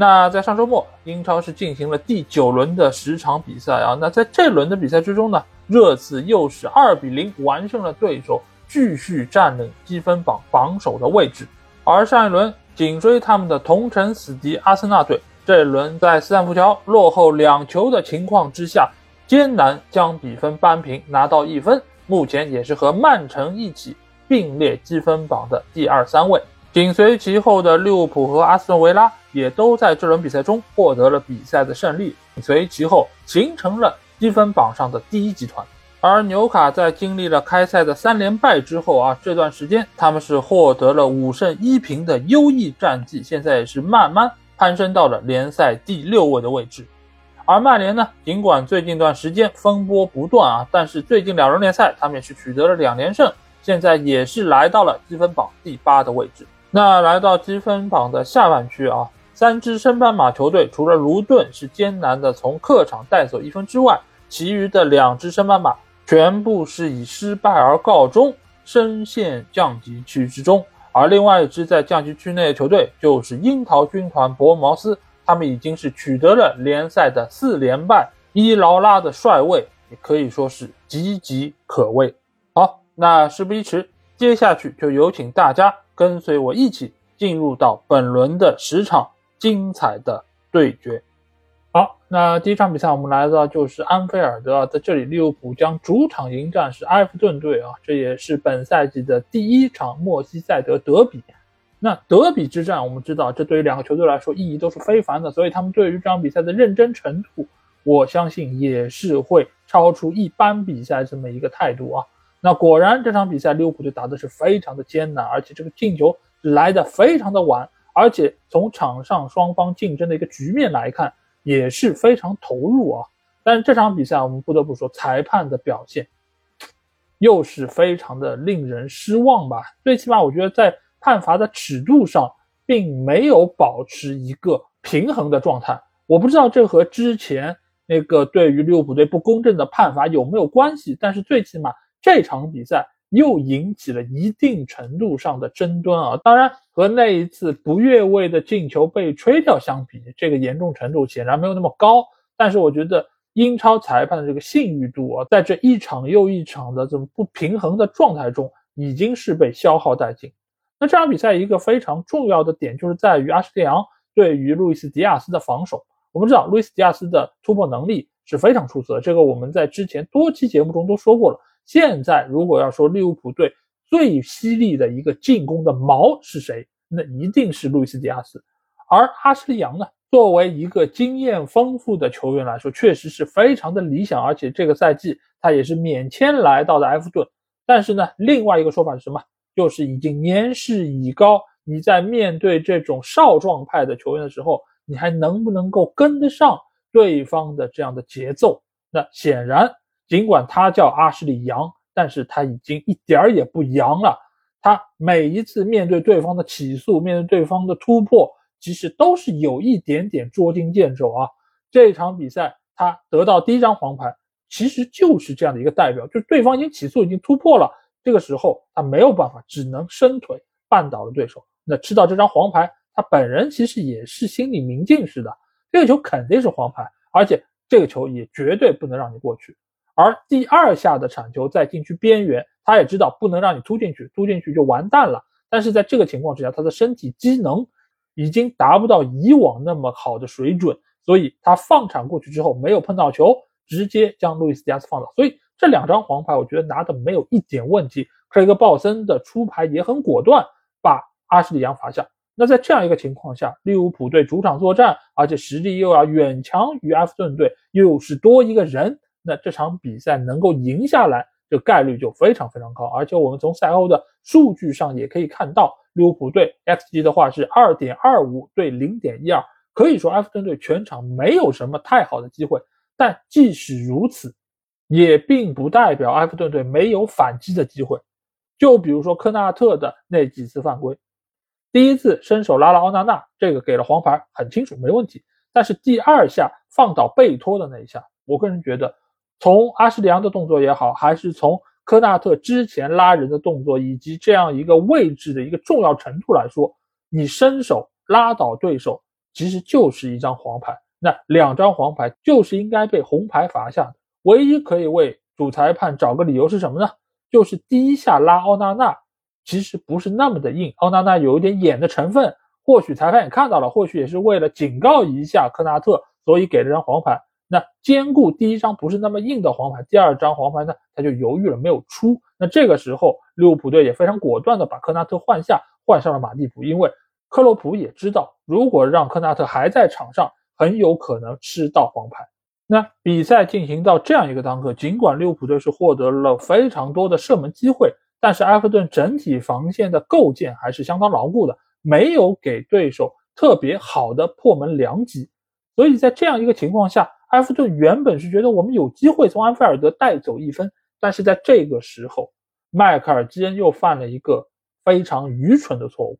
那在上周末，英超是进行了第九轮的十场比赛啊。那在这轮的比赛之中呢，热刺又是二比零完胜了对手，继续占领积分榜榜首的位置。而上一轮紧追他们的同城死敌阿森纳队，这一轮在斯坦福桥落后两球的情况之下，艰难将比分扳平，拿到一分，目前也是和曼城一起并列积分榜的第二、三位。紧随其后的利物浦和阿斯顿维拉也都在这轮比赛中获得了比赛的胜利，紧随其后形成了积分榜上的第一集团。而纽卡在经历了开赛的三连败之后啊，这段时间他们是获得了五胜一平的优异战绩，现在也是慢慢攀升到了联赛第六位的位置。而曼联呢，尽管最近一段时间风波不断啊，但是最近两轮联赛他们也是取得了两连胜，现在也是来到了积分榜第八的位置。那来到积分榜的下半区啊，三支升班马球队除了卢顿是艰难的从客场带走一分之外，其余的两支升班马全部是以失败而告终，深陷降级区之中。而另外一支在降级区内的球队就是樱桃军团伯恩茅斯，他们已经是取得了联赛的四连败，伊劳拉的帅位也可以说是岌岌可危。好，那事不宜迟，接下去就有请大家。跟随我一起进入到本轮的十场精彩的对决。好，那第一场比赛我们来到就是安菲尔德，在这里利物浦将主场迎战是埃弗顿队啊，这也是本赛季的第一场莫西塞德德比。那德比之战，我们知道这对于两个球队来说意义都是非凡的，所以他们对于这场比赛的认真程度，我相信也是会超出一般比赛这么一个态度啊。那果然，这场比赛利物浦队打的是非常的艰难，而且这个进球来的非常的晚，而且从场上双方竞争的一个局面来看，也是非常投入啊。但是这场比赛我们不得不说，裁判的表现又是非常的令人失望吧。最起码我觉得在判罚的尺度上，并没有保持一个平衡的状态。我不知道这和之前那个对于利物浦队不公正的判罚有没有关系，但是最起码。这场比赛又引起了一定程度上的争端啊！当然，和那一次不越位的进球被吹掉相比，这个严重程度显然没有那么高。但是，我觉得英超裁判的这个信誉度啊，在这一场又一场的这种不平衡的状态中，已经是被消耗殆尽。那这场比赛一个非常重要的点，就是在于阿什利昂对于路易斯·迪亚斯的防守。我们知道，路易斯·迪亚斯的突破能力是非常出色的，这个我们在之前多期节目中都说过了。现在如果要说利物浦队最犀利的一个进攻的矛是谁，那一定是路易斯·迪亚斯。而阿什利杨呢，作为一个经验丰富的球员来说，确实是非常的理想，而且这个赛季他也是免签来到的埃弗顿。但是呢，另外一个说法是什么？就是已经年事已高，你在面对这种少壮派的球员的时候，你还能不能够跟得上对方的这样的节奏？那显然。尽管他叫阿什利杨，但是他已经一点儿也不杨了。他每一次面对对方的起诉，面对对方的突破，其实都是有一点点捉襟见肘啊。这场比赛他得到第一张黄牌，其实就是这样的一个代表，就是对方已经起诉，已经突破了。这个时候他没有办法，只能伸腿绊倒了对手。那吃到这张黄牌，他本人其实也是心里明镜似的，这个球肯定是黄牌，而且这个球也绝对不能让你过去。而第二下的铲球在禁区边缘，他也知道不能让你突进去，突进去就完蛋了。但是在这个情况之下，他的身体机能已经达不到以往那么好的水准，所以他放铲过去之后没有碰到球，直接将路易斯·迪亚斯放倒。所以这两张黄牌，我觉得拿的没有一点问题。克雷格·鲍森的出牌也很果断，把阿什利·杨罚下。那在这样一个情况下，利物浦队主场作战，而且实力又要远强于埃弗顿队，又是多一个人。那这场比赛能够赢下来，这概率就非常非常高。而且我们从赛后的数据上也可以看到，利物浦队 xG 的话是二点二五对零点一二，可以说埃弗顿队全场没有什么太好的机会。但即使如此，也并不代表埃弗顿队没有反击的机会。就比如说科纳特的那几次犯规，第一次伸手拉了奥纳纳，这个给了黄牌，很清楚没问题。但是第二下放倒贝托的那一下，我个人觉得，从阿什利扬的动作也好，还是从科纳特之前拉人的动作，以及这样一个位置的一个重要程度来说，你伸手拉倒对手，其实就是一张黄牌。那两张黄牌就是应该被红牌罚下的。唯一可以为主裁判找个理由是什么呢？就是第一下拉奥纳纳，其实不是那么的硬，奥纳纳有一点演的成分，或许裁判也看到了，或许也是为了警告一下科纳特，所以给了张黄牌。那兼顾第一张不是那么硬的黄牌，第二张黄牌呢，他就犹豫了，没有出。那这个时候利物浦队也非常果断的把科纳特换下，换上了马蒂普，因为克洛普也知道，如果让科纳特还在场上，很有可能吃到黄牌。那比赛进行到这样一个当刻，尽管利物浦队是获得了非常多的射门机会，但是埃弗顿整体防线的构建还是相当牢固的，没有给对手特别好的破门良机。所以在这样一个情况下，埃弗顿原本是觉得我们有机会从安菲尔德带走一分，但是在这个时候，迈克尔基恩又犯了一个非常愚蠢的错误。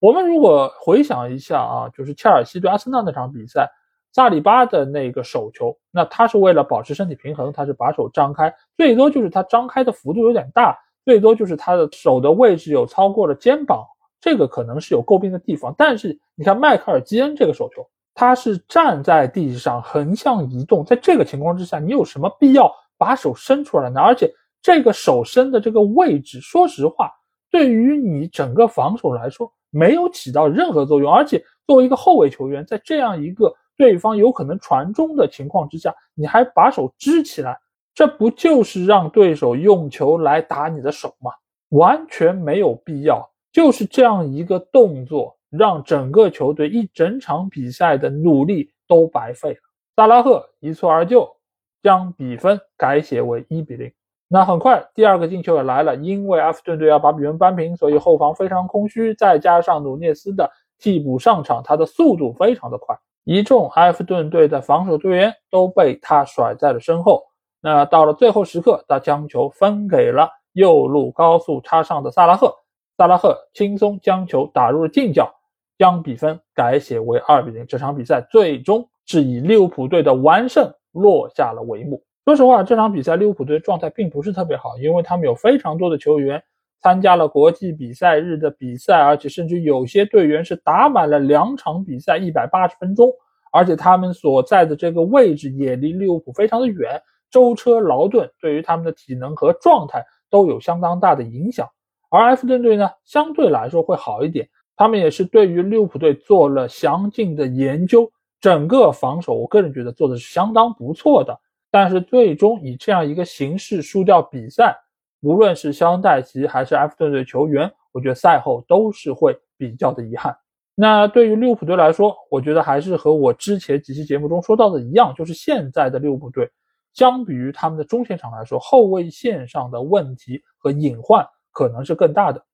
我们如果回想一下啊，就是切尔西对阿森纳那场比赛。萨里巴的那个手球，那他是为了保持身体平衡，他是把手张开，最多就是他张开的幅度有点大，最多就是他的手的位置有超过了肩膀，这个可能是有诟病的地方。但是你看迈克尔基恩这个手球，他是站在地上横向移动，在这个情况之下，你有什么必要把手伸出来呢？而且这个手伸的这个位置，说实话，对于你整个防守来说没有起到任何作用。而且作为一个后卫球员，在这样一个对方有可能传中的情况之下，你还把手支起来，这不就是让对手用球来打你的手吗？完全没有必要。就是这样一个动作，让整个球队一整场比赛的努力都白费了。萨拉赫一蹴而就，将比分改写为一比零。那很快，第二个进球也来了，因为埃弗顿队要把比分扳平，所以后防非常空虚，再加上努涅斯的替补上场，他的速度非常的快。一众埃弗顿队的防守队员都被他甩在了身后。那到了最后时刻，他将球分给了右路高速插上的萨拉赫，萨拉赫轻松将球打入了近角，将比分改写为二比零。这场比赛最终是以利物浦队的完胜落下了帷幕。说实话，这场比赛利物浦队状态并不是特别好，因为他们有非常多的球员参加了国际比赛日的比赛，而且甚至有些队员是打满了两场比赛一百八十分钟。而且他们所在的这个位置也离利物浦非常的远，舟车劳顿对于他们的体能和状态都有相当大的影响。而埃弗顿队呢，相对来说会好一点，他们也是对于利物浦队做了详尽的研究，整个防守我个人觉得做的是相当不错的。但是最终以这样一个形式输掉比赛，无论是肖恩戴奇还是埃弗顿队球员，我觉得赛后都是会比较的遗憾。那对于利物浦队来说，我觉得还是和我之前几期节目中说到的一样，就是现在的利物浦队，相比于他们的中前场来说，后卫线上的问题和隐患可能是更大的。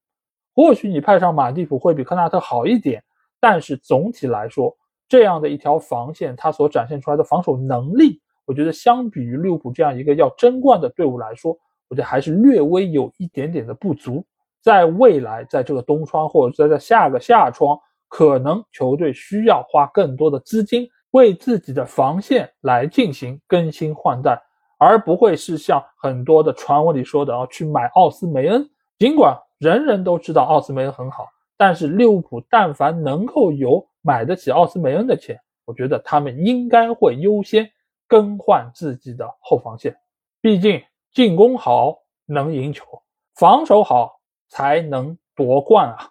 或许你派上马蒂普会比科纳特好一点，但是总体来说，这样的一条防线，它所展现出来的防守能力，我觉得相比于利物浦这样一个要争冠的队伍来说，我觉得还是略微有一点点的不足。在未来，在这个冬窗或者在在下个夏窗。可能球队需要花更多的资金为自己的防线来进行更新换代，而不会是像很多的传闻里说的啊，去买奥斯梅恩。尽管人人都知道奥斯梅恩很好，但是利物浦但凡能够有买得起奥斯梅恩的钱，我觉得他们应该会优先更换自己的后防线。毕竟进攻好能赢球，防守好才能夺冠啊。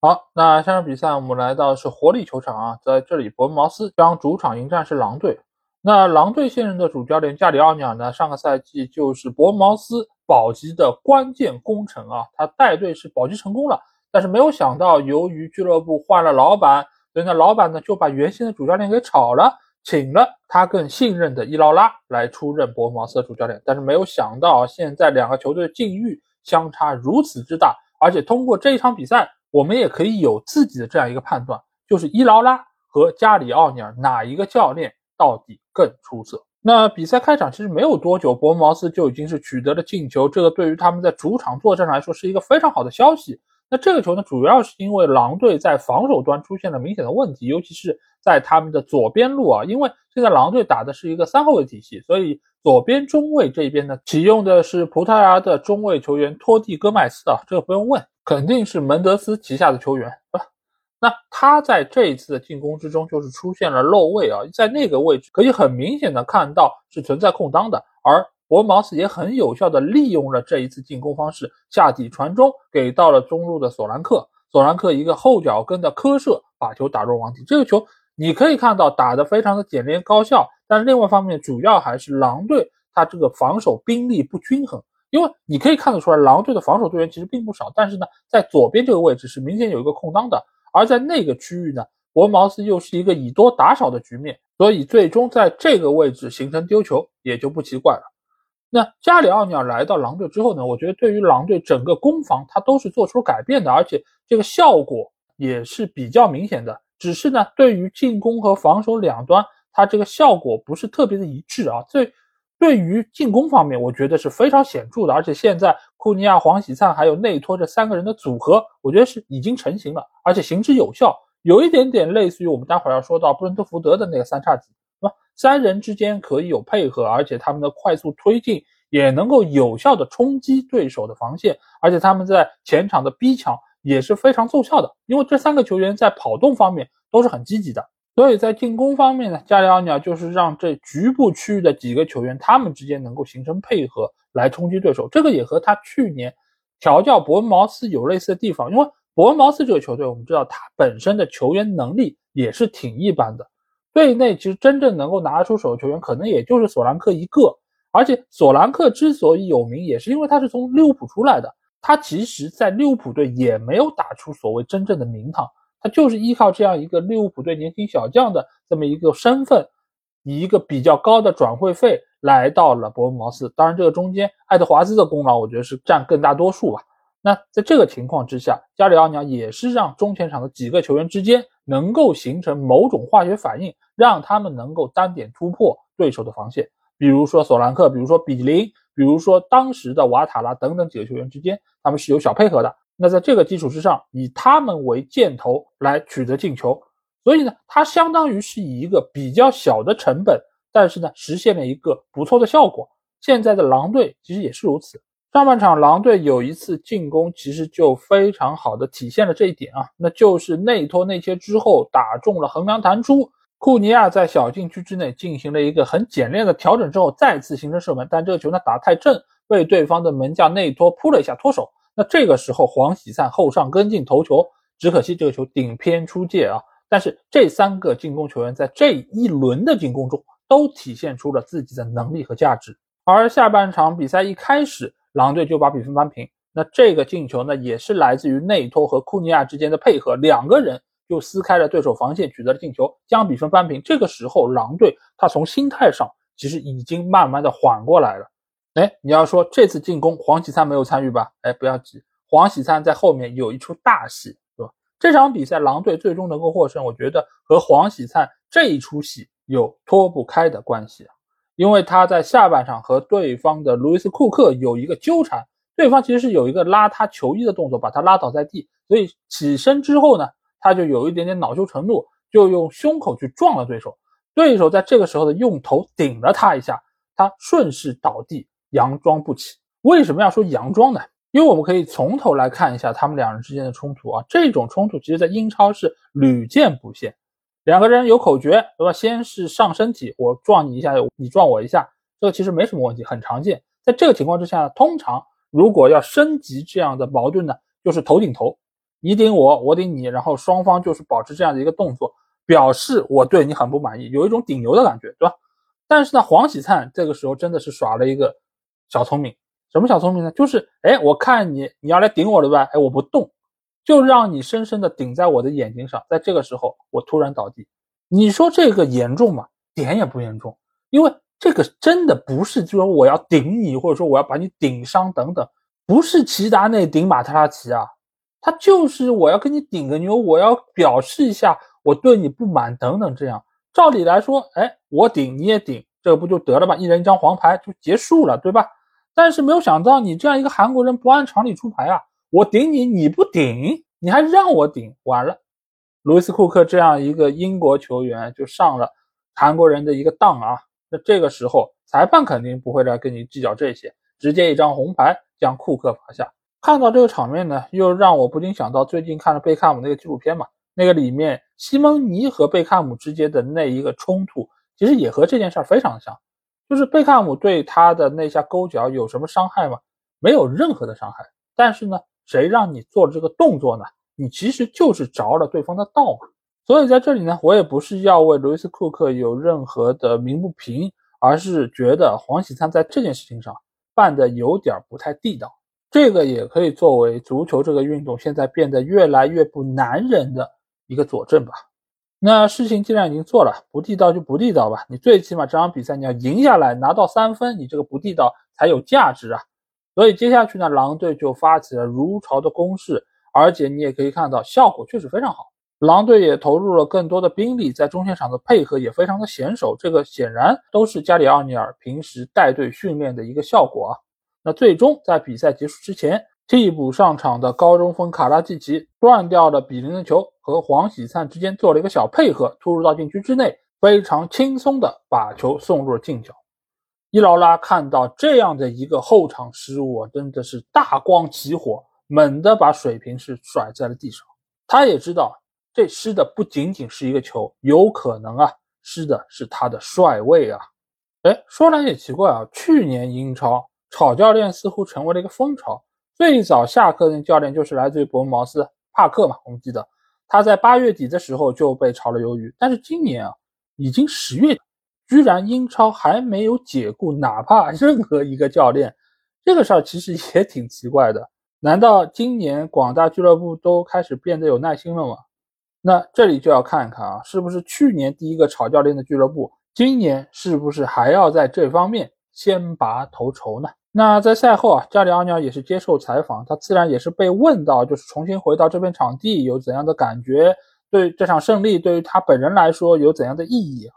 好，那下场比赛我们来到是活力球场啊，在这里伯恩茅斯将主场迎战是狼队。那狼队现任的主教练加里奥尼尔呢，上个赛季就是伯恩茅斯保级的关键功臣啊，他带队是保级成功了，但是没有想到，由于俱乐部换了老板，所以呢，老板呢就把原先的主教练给炒了，请了他更信任的伊劳拉来出任伯恩茅斯的主教练。但是没有想到，现在两个球队的境遇相差如此之大，而且通过这一场比赛。我们也可以有自己的这样一个判断，就是伊劳拉和加里奥尼尔哪一个教练到底更出色？那比赛开场其实没有多久，伯恩茅斯就已经是取得了进球，这个对于他们在主场作战上来说是一个非常好的消息。那这个球呢，主要是因为狼队在防守端出现了明显的问题，尤其是在他们的左边路啊，因为现在狼队打的是一个三后卫体系，所以左边中卫这边呢，启用的是葡萄牙的中卫球员托蒂戈麦斯啊，这个不用问，肯定是门德斯旗下的球员，是吧？那他在这一次的进攻之中就是出现了漏位啊，在那个位置可以很明显的看到是存在空当的，而。博茅斯也很有效地利用了这一次进攻方式，下底传中给到了中路的索兰克，索兰克一个后脚跟的磕射，把球打入网底。这个球你可以看到打得非常的简练高效，但是另外方面主要还是狼队他这个防守兵力不均衡，因为你可以看得出来，狼队的防守队员其实并不少，但是呢，在左边这个位置是明显有一个空当的，而在那个区域呢，伯恩茅斯又是一个以多打少的局面，所以最终在这个位置形成丢球也就不奇怪了。那加里奥尼尔来到狼队之后呢？我觉得对于狼队整个攻防，他都是做出改变的，而且这个效果也是比较明显的。只是呢，对于进攻和防守两端，他这个效果不是特别的一致啊。对，对于进攻方面，我觉得是非常显著的。而且现在库尼亚、黄喜灿还有内托这三个人的组合，我觉得是已经成型了，而且行之有效，有一点点类似于我们待会儿要说到布伦特福德的那个三叉戟。三人之间可以有配合，而且他们的快速推进也能够有效的冲击对手的防线，而且他们在前场的逼抢也是非常奏效的。因为这三个球员在跑动方面都是很积极的，所以在进攻方面呢，加里奥尼尔就是让这局部区域的几个球员他们之间能够形成配合来冲击对手。这个也和他去年调教伯恩茅斯有类似的地方，因为伯恩茅斯这个球队我们知道他本身的球员能力也是挺一般的。队内其实真正能够拿得出手的球员，可能也就是索兰克一个。而且索兰克之所以有名，也是因为他是从利物浦出来的。他其实，在利物浦队也没有打出所谓真正的名堂，他就是依靠这样一个利物浦队年轻小将的这么一个身份，以一个比较高的转会费来到了伯恩茅斯。当然，这个中间爱德华兹的功劳，我觉得是占更大多数吧。那在这个情况之下，加里奥尼奥也是让中前场的几个球员之间能够形成某种化学反应。让他们能够单点突破对手的防线，比如说索兰克，比如说比林，比如说当时的瓦塔拉等等几个球员之间，他们是有小配合的。那在这个基础之上，以他们为箭头来取得进球，所以呢，它相当于是以一个比较小的成本，但是呢，实现了一个不错的效果。现在的狼队其实也是如此。上半场狼队有一次进攻，其实就非常好的体现了这一点啊，那就是内托内切之后打中了横梁弹出。库尼亚在小禁区之内进行了一个很简练的调整之后，再次形成射门，但这个球呢打太正，被对方的门将内托扑了一下脱手。那这个时候黄喜灿后上跟进头球，只可惜这个球顶偏出界啊。但是这三个进攻球员在这一轮的进攻中都体现出了自己的能力和价值。而下半场比赛一开始，狼队就把比分扳平。那这个进球呢，也是来自于内托和库尼亚之间的配合，两个人。就撕开了对手防线，取得了进球，将比分扳平。这个时候，狼队他从心态上其实已经慢慢的缓过来了。哎，你要说这次进攻黄喜灿没有参与吧？哎，不要急，黄喜灿在后面有一出大戏，对吧？这场比赛狼队最终能够获胜，我觉得和黄喜灿这一出戏有脱不开的关系啊。因为他在下半场和对方的路易斯库克有一个纠缠，对方其实是有一个拉他球衣的动作，把他拉倒在地，所以起身之后呢。他就有一点点恼羞成怒，就用胸口去撞了对手。对手在这个时候的用头顶了他一下，他顺势倒地，佯装不起。为什么要说佯装呢？因为我们可以从头来看一下他们两人之间的冲突啊。这种冲突其实在英超是屡见不鲜。两个人有口诀，对吧？先是上身体，我撞你一下，你撞我一下，这个其实没什么问题，很常见。在这个情况之下，通常如果要升级这样的矛盾呢，就是头顶头。你顶我，我顶你，然后双方就是保持这样的一个动作，表示我对你很不满意，有一种顶牛的感觉，对吧？但是呢，黄喜灿这个时候真的是耍了一个小聪明，什么小聪明呢？就是哎，我看你你要来顶我了吧？哎，我不动，就让你深深的顶在我的眼睛上，在这个时候我突然倒地。你说这个严重吗？点也不严重，因为这个真的不是就说我要顶你，或者说我要把你顶伤等等，不是齐达内顶马特拉齐啊。他就是我要跟你顶个牛，我要表示一下我对你不满等等这样。照理来说，哎，我顶你也顶，这个不就得了吧？一人一张黄牌就结束了，对吧？但是没有想到你这样一个韩国人不按常理出牌啊！我顶你，你不顶，你还让我顶，完了。路易斯库克这样一个英国球员就上了韩国人的一个当啊！那这个时候裁判肯定不会来跟你计较这些，直接一张红牌将库克罚下。看到这个场面呢，又让我不禁想到最近看了贝克汉姆那个纪录片嘛，那个里面西蒙尼和贝克汉姆之间的那一个冲突，其实也和这件事儿非常像，就是贝克汉姆对他的那下勾脚有什么伤害吗？没有任何的伤害，但是呢，谁让你做了这个动作呢？你其实就是着了对方的道嘛，所以在这里呢，我也不是要为路易斯库克有任何的鸣不平，而是觉得黄喜灿在这件事情上办的有点不太地道。这个也可以作为足球这个运动现在变得越来越不男人的一个佐证吧。那事情既然已经做了，不地道就不地道吧。你最起码这场比赛你要赢下来，拿到三分，你这个不地道才有价值啊。所以接下去呢，狼队就发起了如潮的攻势。而且你也可以看到，效果确实非常好。狼队也投入了更多的兵力，在中线场的配合也非常的娴熟。这个显然都是加里奥尼尔平时带队训练的一个效果啊。那最终在比赛结束之前，替补上场的高中锋卡拉季奇断掉了比林的球，和黄喜灿之间做了一个小配合，突入到禁区之内，非常轻松的把球送入了近角。伊劳拉看到这样的一个后场失误，真的是大光起火。猛地把水瓶是甩在了地上，他也知道这失的不仅仅是一个球，有可能啊失的是他的帅位啊！哎，说来也奇怪啊，去年英超炒教练似乎成为了一个风潮，最早下课的教练就是来自于伯恩茅斯帕克嘛，我们记得他在八月底的时候就被炒了鱿鱼，但是今年啊已经十月，居然英超还没有解雇哪怕任何一个教练，这个事儿其实也挺奇怪的。难道今年广大俱乐部都开始变得有耐心了吗？那这里就要看一看啊，是不是去年第一个炒教练的俱乐部，今年是不是还要在这方面先拔头筹呢？那在赛后啊，加里奥尼尔也是接受采访，他自然也是被问到，就是重新回到这片场地有怎样的感觉，对这场胜利对于他本人来说有怎样的意义啊？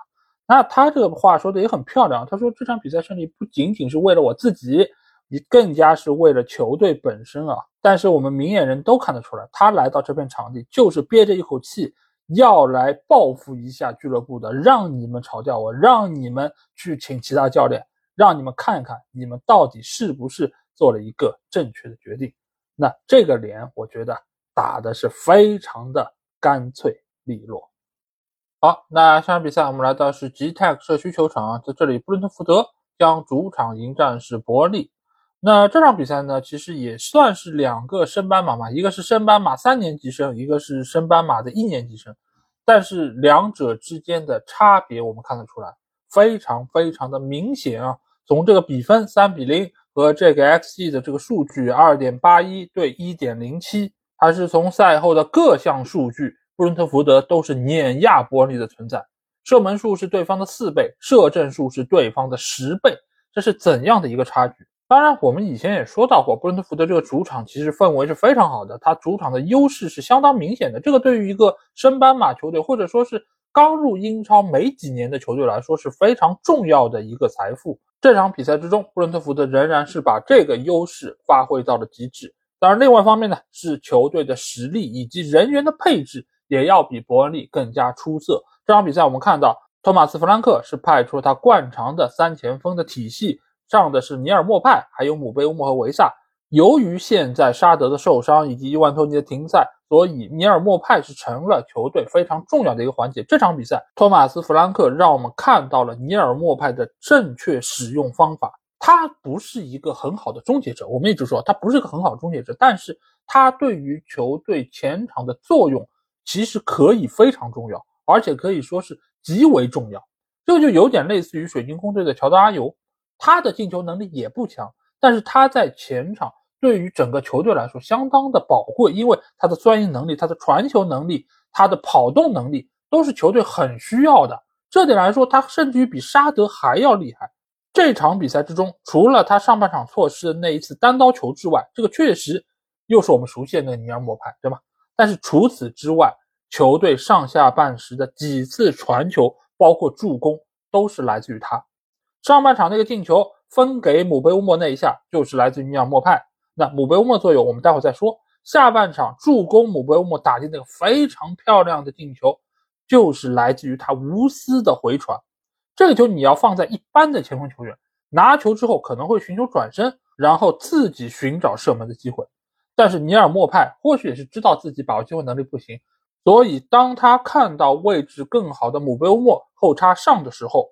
那他这个话说的也很漂亮，他说这场比赛胜利不仅仅是为了我自己。你更加是为了球队本身啊！但是我们明眼人都看得出来，他来到这片场地就是憋着一口气，要来报复一下俱乐部的，让你们嘲笑我，让你们去请其他教练，让你们看一看你们到底是不是做了一个正确的决定。那这个脸，我觉得打的是非常的干脆利落。好，那下场比赛我们来到是 G Tech 社区球场，在这里布伦特福德将主场迎战是伯利。那这场比赛呢，其实也算是两个升班马嘛，一个是升班马三年级生，一个是升班马的一年级生，但是两者之间的差别我们看得出来，非常非常的明显啊。从这个比分三比零和这个 xG 的这个数据二点八一对一点零七，还是从赛后的各项数据，布伦特福德都是碾压伯恩利的存在，射门数是对方的四倍，射正数是对方的十倍，这是怎样的一个差距？当然，我们以前也说到过，布伦特福德这个主场其实氛围是非常好的，它主场的优势是相当明显的。这个对于一个升班马球队，或者说是刚入英超没几年的球队来说，是非常重要的一个财富。这场比赛之中，布伦特福德仍然是把这个优势发挥到了极致。当然，另外一方面呢，是球队的实力以及人员的配置也要比伯恩利更加出色。这场比赛我们看到，托马斯·弗兰克是派出了他惯常的三前锋的体系。上的是尼尔莫派，还有姆贝乌莫和维萨。由于现在沙德的受伤以及伊万托尼的停赛，所以尼尔莫派是成了球队非常重要的一个环节。这场比赛，托马斯·弗兰克让我们看到了尼尔莫派的正确使用方法。他不是一个很好的终结者，我们一直说他不是个很好的终结者，但是他对于球队前场的作用其实可以非常重要，而且可以说是极为重要。这就有点类似于水晶宫队的乔德阿尤。他的进球能力也不强，但是他在前场对于整个球队来说相当的宝贵，因为他的钻营能力、他的传球能力、他的跑动能力都是球队很需要的。这点来说，他甚至于比沙德还要厉害。这场比赛之中，除了他上半场错失的那一次单刀球之外，这个确实又是我们熟悉的那个尼尔莫派，对吧？但是除此之外，球队上下半时的几次传球，包括助攻，都是来自于他。上半场那个进球分给姆贝乌莫那一下，就是来自于尼尔莫派。那姆贝乌莫作用我们待会再说。下半场助攻姆贝乌莫打进那个非常漂亮的进球，就是来自于他无私的回传。这个球你要放在一般的前锋球员拿球之后，可能会寻求转身，然后自己寻找射门的机会。但是尼尔莫派或许也是知道自己把握机会能力不行，所以当他看到位置更好的姆贝乌莫后插上的时候。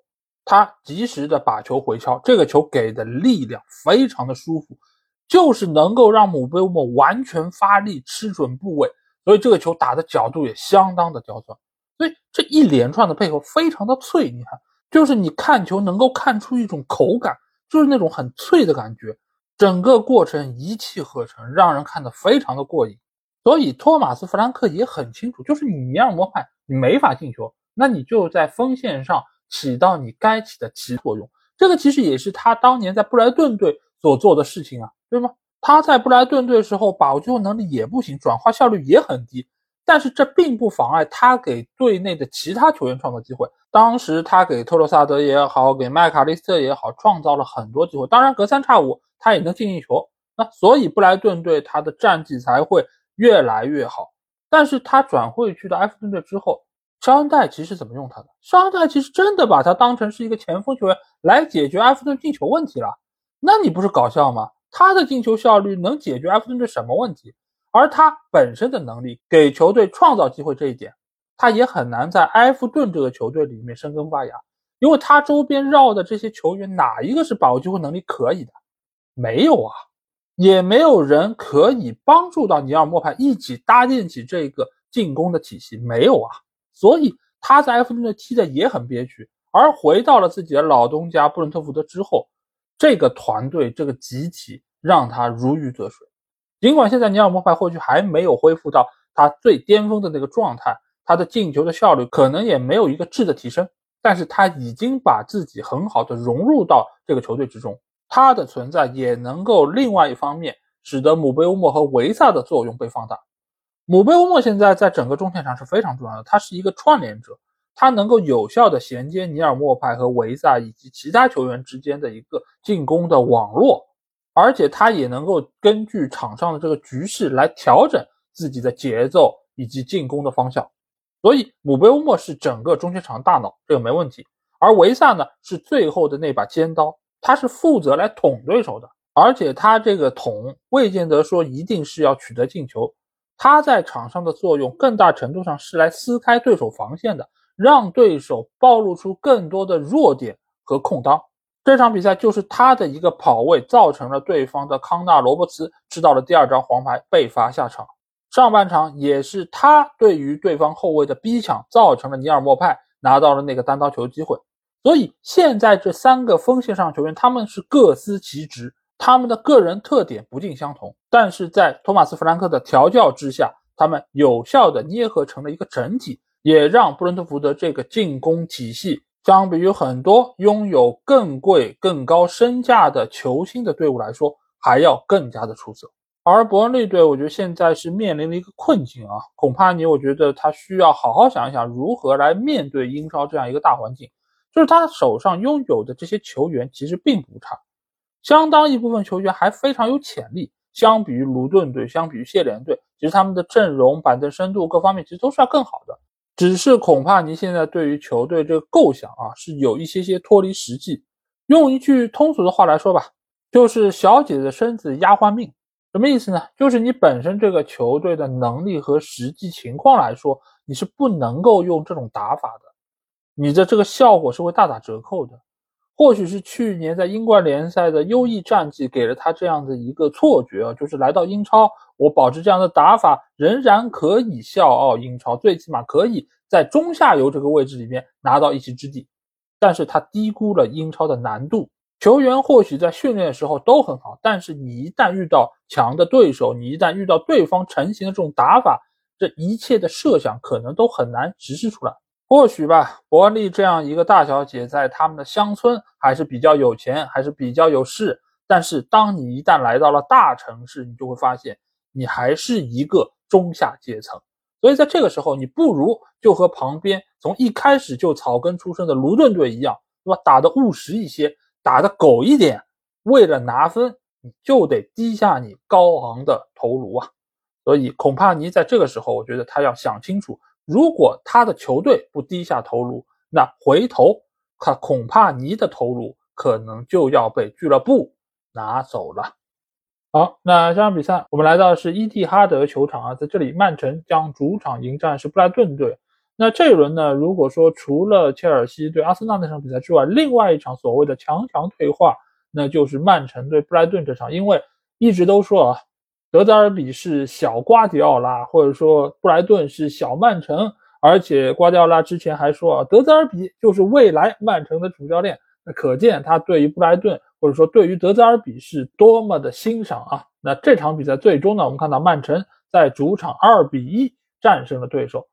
他及时的把球回敲，这个球给的力量非常的舒服，就是能够让姆贝莫完全发力吃准部位，所以这个球打的角度也相当的刁钻，所以这一连串的配合非常的脆，你看，就是你看球能够看出一种口感，就是那种很脆的感觉，整个过程一气呵成，让人看得非常的过瘾。所以托马斯弗兰克也很清楚，就是你尼尔莫派你没法进球，那你就在锋线上。起到你该起的起作用，这个其实也是他当年在布莱顿队所做的事情啊，对吗？他在布莱顿队时候把握机会能力也不行，转化效率也很低，但是这并不妨碍他给队内的其他球员创造机会。当时他给特罗萨德也好，给麦卡利斯特也好，创造了很多机会。当然隔三差五他也能进一球，那所以布莱顿队他的战绩才会越来越好。但是他转会去到埃弗顿队之后。肖恩戴奇是怎么用他的？肖恩戴奇是真的把他当成是一个前锋球员来解决埃弗顿进球问题了？那你不是搞笑吗？他的进球效率能解决埃弗顿的什么问题？而他本身的能力给球队创造机会这一点，他也很难在埃弗顿这个球队里面生根发芽，因为他周边绕的这些球员哪一个是把握机会能力可以的？没有啊，也没有人可以帮助到尼尔莫派一起搭建起这个进攻的体系，没有啊。所以他在埃弗顿队踢的也很憋屈，而回到了自己的老东家布伦特福德之后，这个团队这个集体让他如鱼得水。尽管现在尼尔莫派或许还没有恢复到他最巅峰的那个状态，他的进球的效率可能也没有一个质的提升，但是他已经把自己很好的融入到这个球队之中，他的存在也能够另外一方面使得姆贝乌莫和维萨的作用被放大。姆贝乌莫现在在整个中线上是非常重要的，他是一个串联者，他能够有效的衔接尼尔莫派和维萨以及其他球员之间的一个进攻的网络，而且他也能够根据场上的这个局势来调整自己的节奏以及进攻的方向。所以姆贝乌莫是整个中线场大脑，这个没问题。而维萨呢是最后的那把尖刀，他是负责来捅对手的，而且他这个捅未见得说一定是要取得进球。他在场上的作用更大程度上是来撕开对手防线的，让对手暴露出更多的弱点和空当。这场比赛就是他的一个跑位造成了对方的康纳罗伯茨吃到了第二张黄牌，被罚下场。上半场也是他对于对方后卫的逼抢，造成了尼尔莫派拿到了那个单刀球机会。所以现在这三个锋线上球员他们是各司其职。他们的个人特点不尽相同，但是在托马斯·弗兰克的调教之下，他们有效的捏合成了一个整体，也让布伦特福德这个进攻体系，相比于很多拥有更贵、更高身价的球星的队伍来说，还要更加的出色。而伯恩利队，我觉得现在是面临了一个困境啊，恐怕你，我觉得他需要好好想一想如何来面对英超这样一个大环境，就是他手上拥有的这些球员其实并不差。相当一部分球员还非常有潜力，相比于卢顿队，相比于谢联队，其实他们的阵容、板凳深度各方面其实都是要更好的。只是恐怕您现在对于球队这个构想啊，是有一些些脱离实际。用一句通俗的话来说吧，就是小姐的身子丫鬟命。什么意思呢？就是你本身这个球队的能力和实际情况来说，你是不能够用这种打法的，你的这个效果是会大打折扣的。或许是去年在英冠联赛的优异战绩给了他这样的一个错觉啊，就是来到英超，我保持这样的打法仍然可以笑傲英超，最起码可以在中下游这个位置里面拿到一席之地。但是他低估了英超的难度，球员或许在训练的时候都很好，但是你一旦遇到强的对手，你一旦遇到对方成型的这种打法，这一切的设想可能都很难实施出来。或许吧，伯利这样一个大小姐，在他们的乡村还是比较有钱，还是比较有势。但是，当你一旦来到了大城市，你就会发现，你还是一个中下阶层。所以，在这个时候，你不如就和旁边从一开始就草根出身的卢顿队一样，对吧？打的务实一些，打得狗一点，为了拿分，你就得低下你高昂的头颅啊。所以孔帕尼在这个时候，我觉得他要想清楚，如果他的球队不低下头颅，那回头他恐怕你的头颅可能就要被俱乐部拿走了。好，那这场比赛我们来到的是伊蒂哈德球场啊，在这里曼城将主场迎战是布莱顿队。那这一轮呢，如果说除了切尔西对阿森纳那场比赛之外，另外一场所谓的强强对话，那就是曼城对布莱顿这场。因为一直都说啊，德泽尔比是小瓜迪奥拉，或者说布莱顿是小曼城，而且瓜迪奥拉之前还说啊，德泽尔比就是未来曼城的主教练。那可见他对于布莱顿。或者说，对于德泽尔比是多么的欣赏啊！那这场比赛最终呢，我们看到曼城在主场二比一战胜了对手。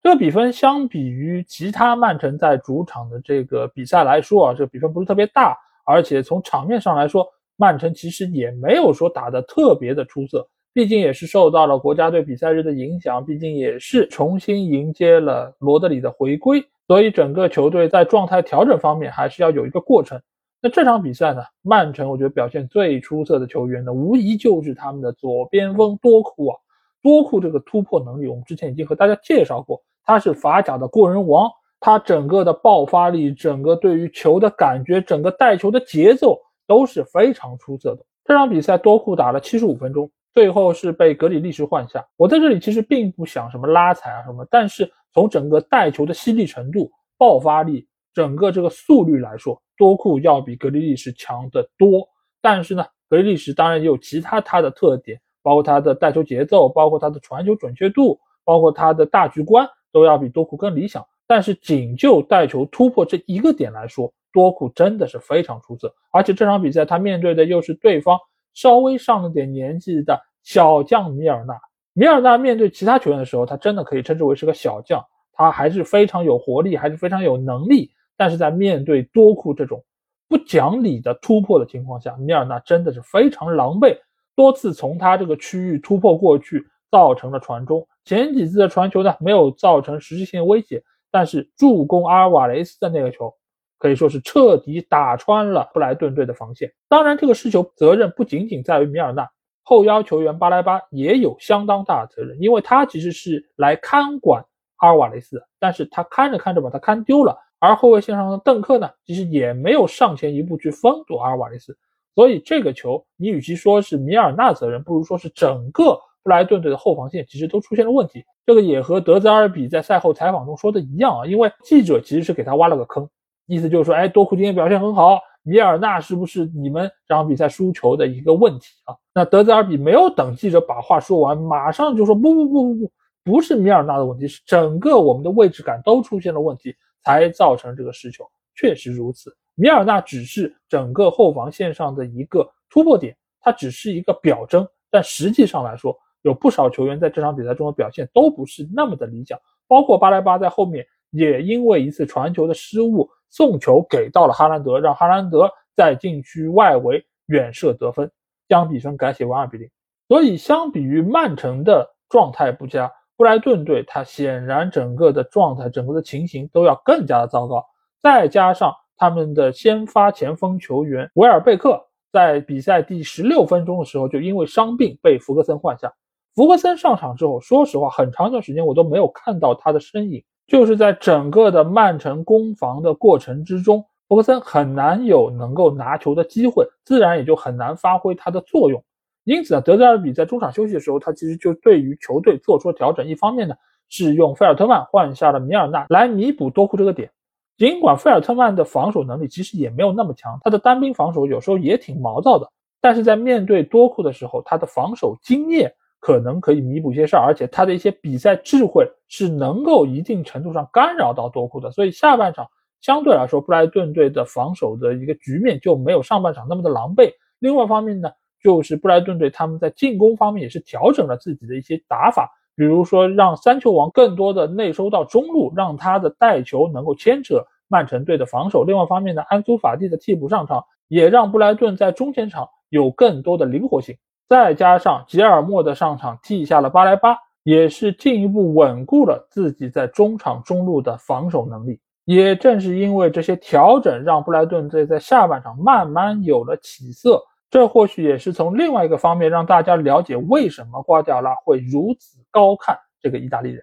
这个比分相比于其他曼城在主场的这个比赛来说啊，这个比分不是特别大。而且从场面上来说，曼城其实也没有说打得特别的出色。毕竟也是受到了国家队比赛日的影响，毕竟也是重新迎接了罗德里的回归，所以整个球队在状态调整方面还是要有一个过程。那这场比赛呢？曼城我觉得表现最出色的球员呢，无疑就是他们的左边锋多库啊。多库这个突破能力，我们之前已经和大家介绍过，他是法甲的过人王，他整个的爆发力，整个对于球的感觉，整个带球的节奏都是非常出色的。这场比赛多库打了七十五分钟，最后是被格里利什换下。我在这里其实并不想什么拉踩啊什么，但是从整个带球的犀利程度、爆发力。整个这个速率来说，多库要比格里利什强得多。但是呢，格里利什当然也有其他他的特点，包括他的带球节奏，包括他的传球准确度，包括他的大局观都要比多库更理想。但是仅就带球突破这一个点来说，多库真的是非常出色。而且这场比赛他面对的又是对方稍微上了点年纪的小将米尔纳。米尔纳面对其他球员的时候，他真的可以称之为是个小将，他还是非常有活力，还是非常有能力。但是在面对多库这种不讲理的突破的情况下，米尔纳真的是非常狼狈，多次从他这个区域突破过去，造成了传中。前几次的传球呢，没有造成实质性威胁，但是助攻阿尔瓦雷斯的那个球，可以说是彻底打穿了布莱顿队的防线。当然，这个失球责任不仅仅在于米尔纳，后腰球员巴莱巴也有相当大的责任，因为他其实是来看管阿尔瓦雷斯，但是他看着看着把他看丢了。而后卫线上的邓克呢，其实也没有上前一步去封堵阿尔瓦雷斯，所以这个球你与其说是米尔纳责任，不如说是整个布莱顿队的后防线其实都出现了问题。这个也和德泽尔比在赛后采访中说的一样啊，因为记者其实是给他挖了个坑，意思就是说，哎，多库今天表现很好，米尔纳是不是你们这场比赛输球的一个问题啊？那德泽尔比没有等记者把话说完，马上就说不不不不不，不是米尔纳的问题，是整个我们的位置感都出现了问题。才造成这个失球，确实如此。米尔纳只是整个后防线上的一个突破点，他只是一个表征，但实际上来说，有不少球员在这场比赛中的表现都不是那么的理想，包括巴莱巴在后面也因为一次传球的失误，送球给到了哈兰德，让哈兰德在禁区外围远射得分，将比分改写为二比零。所以，相比于曼城的状态不佳。布莱顿队，他显然整个的状态、整个的情形都要更加的糟糕。再加上他们的先发前锋球员维尔贝克，在比赛第十六分钟的时候就因为伤病被福格森换下。福格森上场之后，说实话，很长一段时间我都没有看到他的身影。就是在整个的曼城攻防的过程之中，福格森很难有能够拿球的机会，自然也就很难发挥他的作用。因此呢，德泽尔比在中场休息的时候，他其实就对于球队做出了调整。一方面呢，是用费尔特曼换下了米尔纳来弥补多库这个点。尽管费尔特曼的防守能力其实也没有那么强，他的单兵防守有时候也挺毛躁的。但是在面对多库的时候，他的防守经验可能可以弥补一些事儿，而且他的一些比赛智慧是能够一定程度上干扰到多库的。所以下半场相对来说，布莱顿队的防守的一个局面就没有上半场那么的狼狈。另外一方面呢。就是布莱顿队他们在进攻方面也是调整了自己的一些打法，比如说让三球王更多的内收到中路，让他的带球能够牵扯曼城队的防守。另外一方面呢，安苏法蒂的替补上场，也让布莱顿在中前场有更多的灵活性。再加上吉尔莫的上场替下了巴莱巴，也是进一步稳固了自己在中场中路的防守能力。也正是因为这些调整，让布莱顿队在下半场慢慢有了起色。这或许也是从另外一个方面让大家了解为什么瓜迪奥拉会如此高看这个意大利人，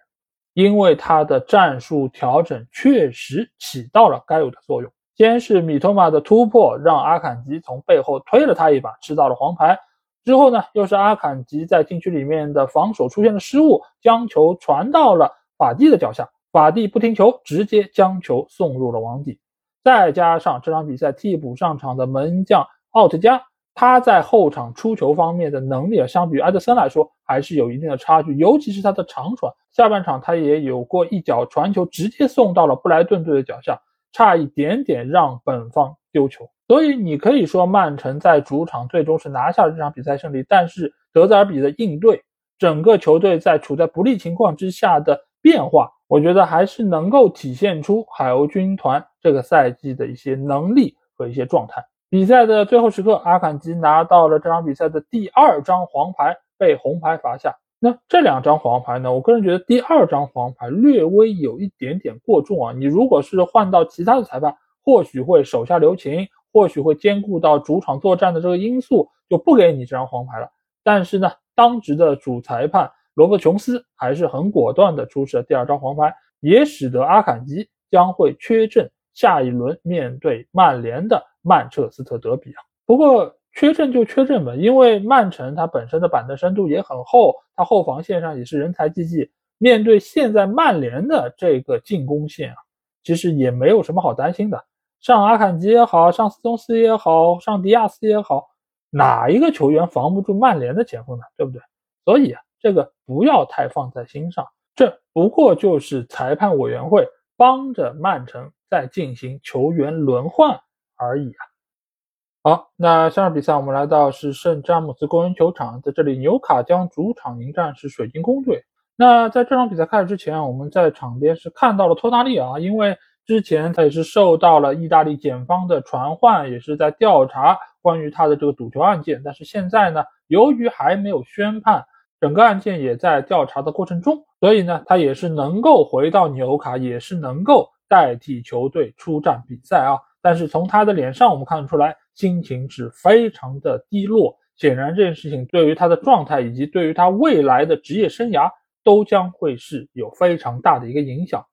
因为他的战术调整确实起到了该有的作用。先是米托马的突破让阿坎吉从背后推了他一把，吃到了黄牌。之后呢，又是阿坎吉在禁区里面的防守出现了失误，将球传到了法蒂的脚下，法蒂不听球，直接将球送入了网底。再加上这场比赛替补上场的门将奥特加。他在后场出球方面的能力啊，相比于埃德森来说还是有一定的差距，尤其是他的长传。下半场他也有过一脚传球，直接送到了布莱顿队的脚下，差一点点让本方丢球。所以你可以说曼城在主场最终是拿下了这场比赛胜利，但是德泽尔比的应对，整个球队在处在不利情况之下的变化，我觉得还是能够体现出海鸥军团这个赛季的一些能力和一些状态。比赛的最后时刻，阿坎吉拿到了这场比赛的第二张黄牌，被红牌罚下。那这两张黄牌呢？我个人觉得第二张黄牌略微有一点点过重啊。你如果是换到其他的裁判，或许会手下留情，或许会兼顾到主场作战的这个因素，就不给你这张黄牌了。但是呢，当值的主裁判罗伯琼斯还是很果断的出示了第二张黄牌，也使得阿坎吉将会缺阵下一轮面对曼联的。曼彻斯特德比啊，不过缺阵就缺阵吧，因为曼城它本身的板凳深度也很厚，它后防线上也是人才济济。面对现在曼联的这个进攻线啊，其实也没有什么好担心的。上阿坎吉也好，上斯通斯也好，上迪亚斯也好，哪一个球员防不住曼联的前锋呢？对不对？所以啊，这个不要太放在心上，这不过就是裁判委员会帮着曼城在进行球员轮换。而已啊。好，那下场比赛我们来到是圣詹姆斯公园球场，在这里纽卡将主场迎战是水晶宫队。那在这场比赛开始之前，我们在场边是看到了托纳利啊，因为之前他也是受到了意大利检方的传唤，也是在调查关于他的这个赌球案件。但是现在呢，由于还没有宣判，整个案件也在调查的过程中，所以呢，他也是能够回到纽卡，也是能够代替球队出战比赛啊。但是从他的脸上，我们看得出来，心情是非常的低落。显然，这件事情对于他的状态以及对于他未来的职业生涯都将会是有非常大的一个影响。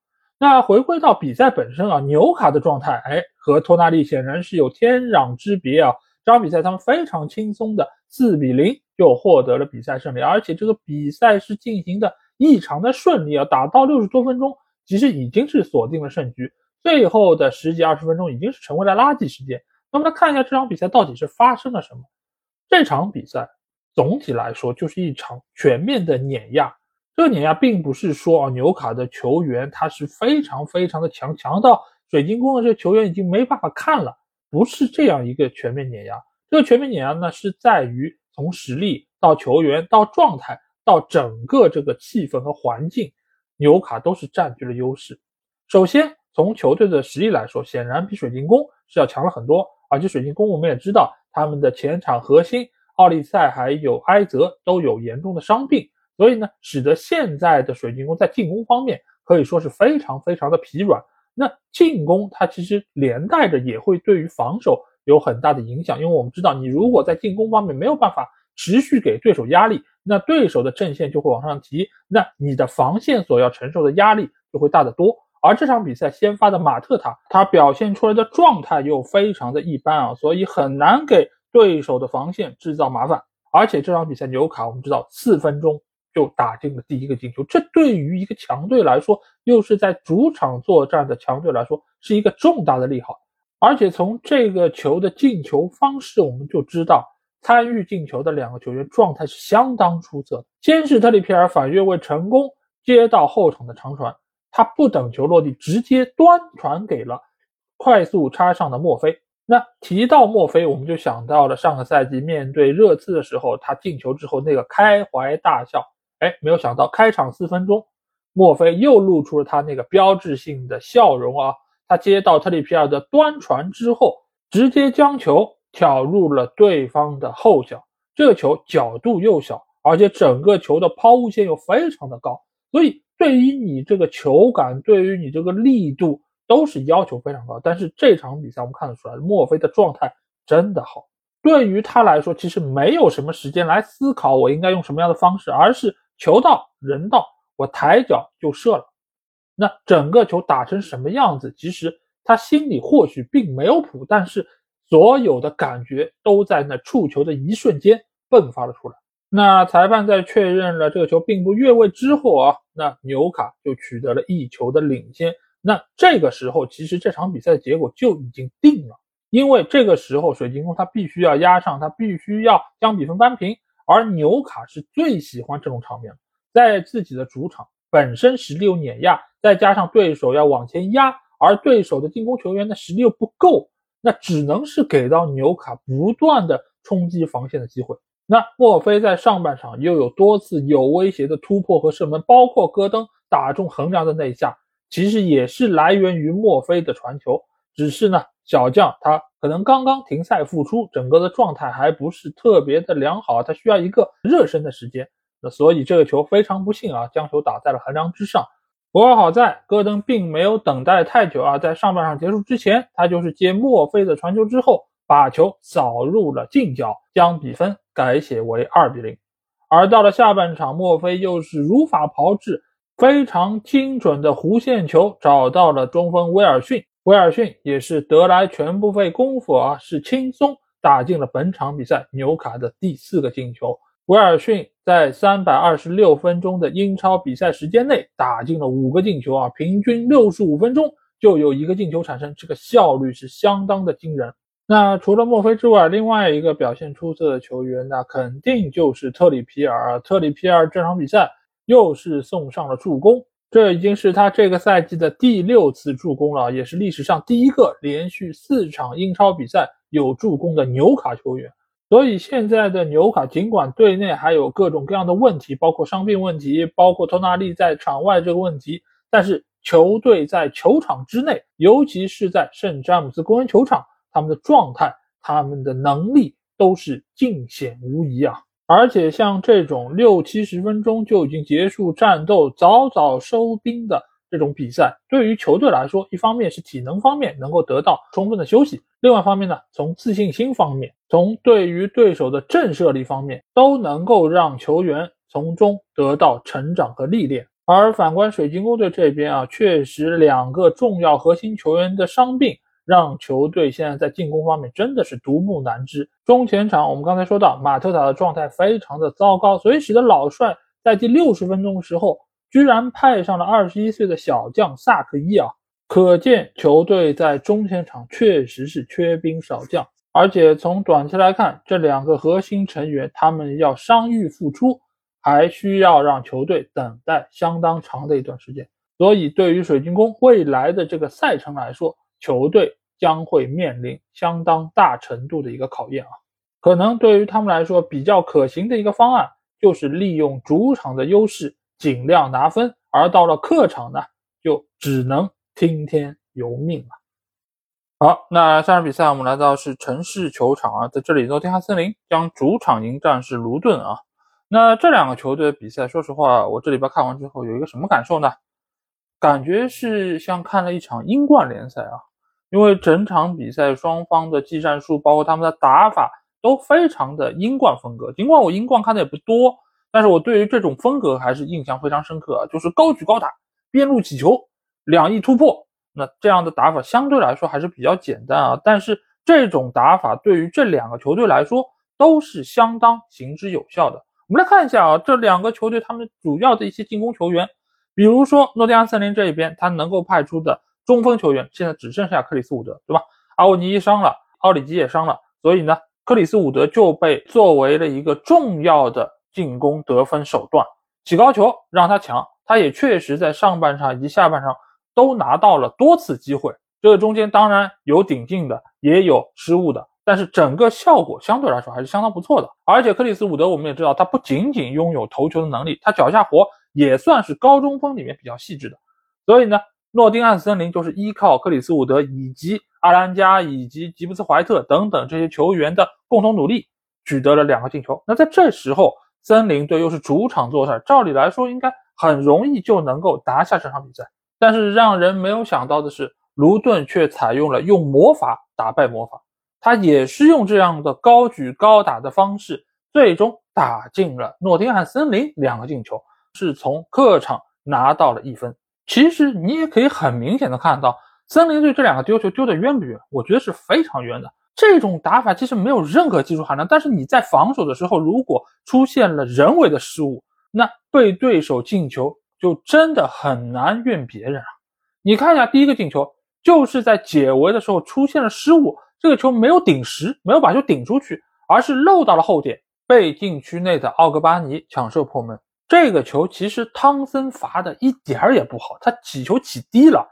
那回归到比赛本身啊，纽卡的状态，哎，和托纳利显然是有天壤之别啊。这场比赛他们非常轻松的四比零就获得了比赛胜利，而且这个比赛是进行的异常的顺利啊，打到六十多分钟，其实已经是锁定了胜局。最后的十几二十分钟已经是成为了垃圾时间。那么来看一下这场比赛到底是发生了什么？这场比赛总体来说就是一场全面的碾压。这个碾压并不是说啊纽卡的球员他是非常非常的强，强到水晶宫的这个球员已经没办法看了，不是这样一个全面碾压。这个全面碾压呢是在于从实力到球员到状态到整个这个气氛和环境，纽卡都是占据了优势。首先。从球队的实力来说，显然比水晶宫是要强了很多。而且水晶宫我们也知道，他们的前场核心奥利塞还有埃泽都有严重的伤病，所以呢，使得现在的水晶宫在进攻方面可以说是非常非常的疲软。那进攻它其实连带着也会对于防守有很大的影响，因为我们知道，你如果在进攻方面没有办法持续给对手压力，那对手的阵线就会往上提，那你的防线所要承受的压力就会大得多。而这场比赛先发的马特塔，他表现出来的状态又非常的一般啊，所以很难给对手的防线制造麻烦。而且这场比赛纽卡，我们知道四分钟就打进了第一个进球，这对于一个强队来说，又是在主场作战的强队来说，是一个重大的利好。而且从这个球的进球方式，我们就知道参与进球的两个球员状态是相当出色的。先是特里皮尔反越位成功接到后场的长传。他不等球落地，直接端传给了快速插上的墨菲。那提到墨菲，我们就想到了上个赛季面对热刺的时候，他进球之后那个开怀大笑。哎，没有想到开场四分钟，墨菲又露出了他那个标志性的笑容啊！他接到特里皮尔的端传之后，直接将球挑入了对方的后脚。这个球角度又小，而且整个球的抛物线又非常的高，所以。对于你这个球感，对于你这个力度，都是要求非常高。但是这场比赛我们看得出来，墨菲的状态真的好。对于他来说，其实没有什么时间来思考我应该用什么样的方式，而是球到人到，我抬脚就射了。那整个球打成什么样子，其实他心里或许并没有谱，但是所有的感觉都在那触球的一瞬间迸发了出来。那裁判在确认了这个球并不越位之后啊，那纽卡就取得了一球的领先。那这个时候，其实这场比赛的结果就已经定了，因为这个时候水晶宫他必须要压上，他必须要将比分扳平，而纽卡是最喜欢这种场面，在自己的主场。本身实力又碾压，再加上对手要往前压，而对手的进攻球员的实力又不够，那只能是给到纽卡不断的冲击防线的机会。那墨菲在上半场又有多次有威胁的突破和射门，包括戈登打中横梁的那一下，其实也是来源于墨菲的传球。只是呢，小将他可能刚刚停赛复出，整个的状态还不是特别的良好，他需要一个热身的时间。那所以这个球非常不幸啊，将球打在了横梁之上。不过好在戈登并没有等待太久啊，在上半场结束之前，他就是接墨菲的传球之后，把球扫入了近角，将比分改写为二比零。而到了下半场，墨菲又是如法炮制，非常精准的弧线球找到了中锋威尔逊，威尔逊也是得来全不费功夫啊，是轻松打进了本场比赛纽卡的第四个进球。威尔逊在三百二十六分钟的英超比赛时间内打进了五个进球啊，平均六十五分钟就有一个进球产生，这个效率是相当的惊人。那除了墨菲之外，另外一个表现出色的球员，那肯定就是特里皮尔。特里皮尔这场比赛又是送上了助攻，这已经是他这个赛季的第六次助攻了，也是历史上第一个连续四场英超比赛有助攻的纽卡球员。所以现在的纽卡，尽管队内还有各种各样的问题，包括伤病问题，包括托纳利在场外这个问题，但是球队在球场之内，尤其是在圣詹姆斯公园球场，他们的状态、他们的能力都是尽显无疑啊！而且像这种六七十分钟就已经结束战斗、早早收兵的。这种比赛对于球队来说，一方面是体能方面能够得到充分的休息，另外一方面呢，从自信心方面，从对于对手的震慑力方面，都能够让球员从中得到成长和历练。而反观水晶宫队这边啊，确实两个重要核心球员的伤病，让球队现在在进攻方面真的是独木难支。中前场我们刚才说到马特塔的状态非常的糟糕，所以使得老帅在第六十分钟的时候。居然派上了二十一岁的小将萨克伊啊，可见球队在中前场确实是缺兵少将，而且从短期来看，这两个核心成员他们要伤愈复出，还需要让球队等待相当长的一段时间。所以，对于水晶宫未来的这个赛程来说，球队将会面临相当大程度的一个考验啊。可能对于他们来说比较可行的一个方案，就是利用主场的优势。尽量拿分，而到了客场呢，就只能听天由命了。好，那下场比赛我们来到是城市球场啊，在这里诺丁汉森林将主场迎战是卢顿啊。那这两个球队的比赛，说实话，我这里边看完之后有一个什么感受呢？感觉是像看了一场英冠联赛啊，因为整场比赛双方的技战术，包括他们的打法都非常的英冠风格。尽管我英冠看的也不多。但是我对于这种风格还是印象非常深刻啊，就是高举高打，边路起球，两翼突破，那这样的打法相对来说还是比较简单啊。但是这种打法对于这两个球队来说都是相当行之有效的。我们来看一下啊，这两个球队他们主要的一些进攻球员，比如说诺丁汉森林这一边，他能够派出的中锋球员现在只剩下克里斯伍德，对吧？阿沃尼伊伤了，奥里吉也伤了，所以呢，克里斯伍德就被作为了一个重要的。进攻得分手段，起高球让他抢，他也确实在上半场以及下半场都拿到了多次机会。这个中间当然有顶进的，也有失误的，但是整个效果相对来说还是相当不错的。而且克里斯伍德我们也知道，他不仅仅拥有投球的能力，他脚下活也算是高中锋里面比较细致的。所以呢，诺丁汉森林就是依靠克里斯伍德以及阿兰加以及吉布斯怀特等等这些球员的共同努力，取得了两个进球。那在这时候。森林队又是主场作战，照理来说应该很容易就能够拿下这场比赛。但是让人没有想到的是，卢顿却采用了用魔法打败魔法，他也是用这样的高举高打的方式，最终打进了诺丁汉森林两个进球，是从客场拿到了一分。其实你也可以很明显的看到，森林队这两个丢球丢的冤不冤？我觉得是非常冤的。这种打法其实没有任何技术含量，但是你在防守的时候，如果出现了人为的失误，那被对手进球就真的很难怨别人啊。你看一下第一个进球，就是在解围的时候出现了失误，这个球没有顶实，没有把球顶出去，而是漏到了后点，被禁区内的奥格巴尼抢射破门。这个球其实汤森罚的一点儿也不好，他起球起低了。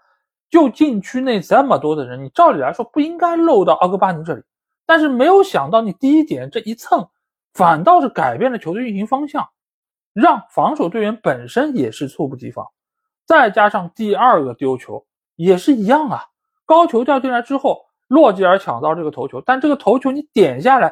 就禁区内这么多的人，你照理来说不应该漏到奥格巴尼这里，但是没有想到你第一点这一蹭，反倒是改变了球队运行方向，让防守队员本身也是猝不及防。再加上第二个丢球也是一样啊，高球掉进来之后，洛基尔抢到这个头球，但这个头球你点下来，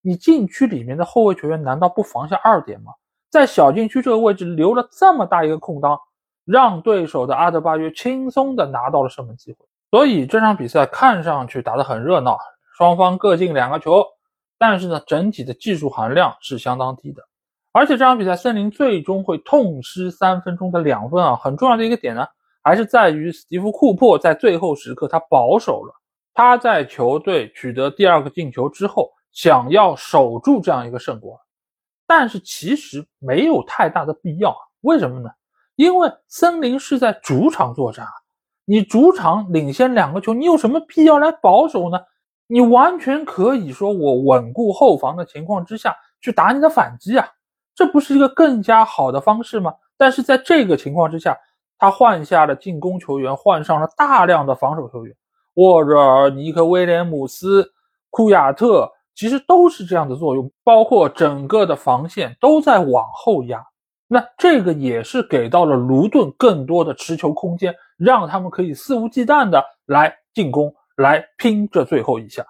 你禁区里面的后卫球员难道不防下二点吗？在小禁区这个位置留了这么大一个空当。让对手的阿德巴约轻松的拿到了射门机会，所以这场比赛看上去打得很热闹，双方各进两个球，但是呢，整体的技术含量是相当低的。而且这场比赛森林最终会痛失三分钟的两分啊，很重要的一个点呢，还是在于史蒂夫库珀在最后时刻他保守了，他在球队取得第二个进球之后，想要守住这样一个胜果，但是其实没有太大的必要啊，为什么呢？因为森林是在主场作战啊，你主场领先两个球，你有什么必要来保守呢？你完全可以说我稳固后防的情况之下去打你的反击啊，这不是一个更加好的方式吗？但是在这个情况之下，他换下了进攻球员，换上了大量的防守球员，沃热尔、尼克威廉姆斯、库亚特，其实都是这样的作用，包括整个的防线都在往后压。那这个也是给到了卢顿更多的持球空间，让他们可以肆无忌惮的来进攻，来拼这最后一下。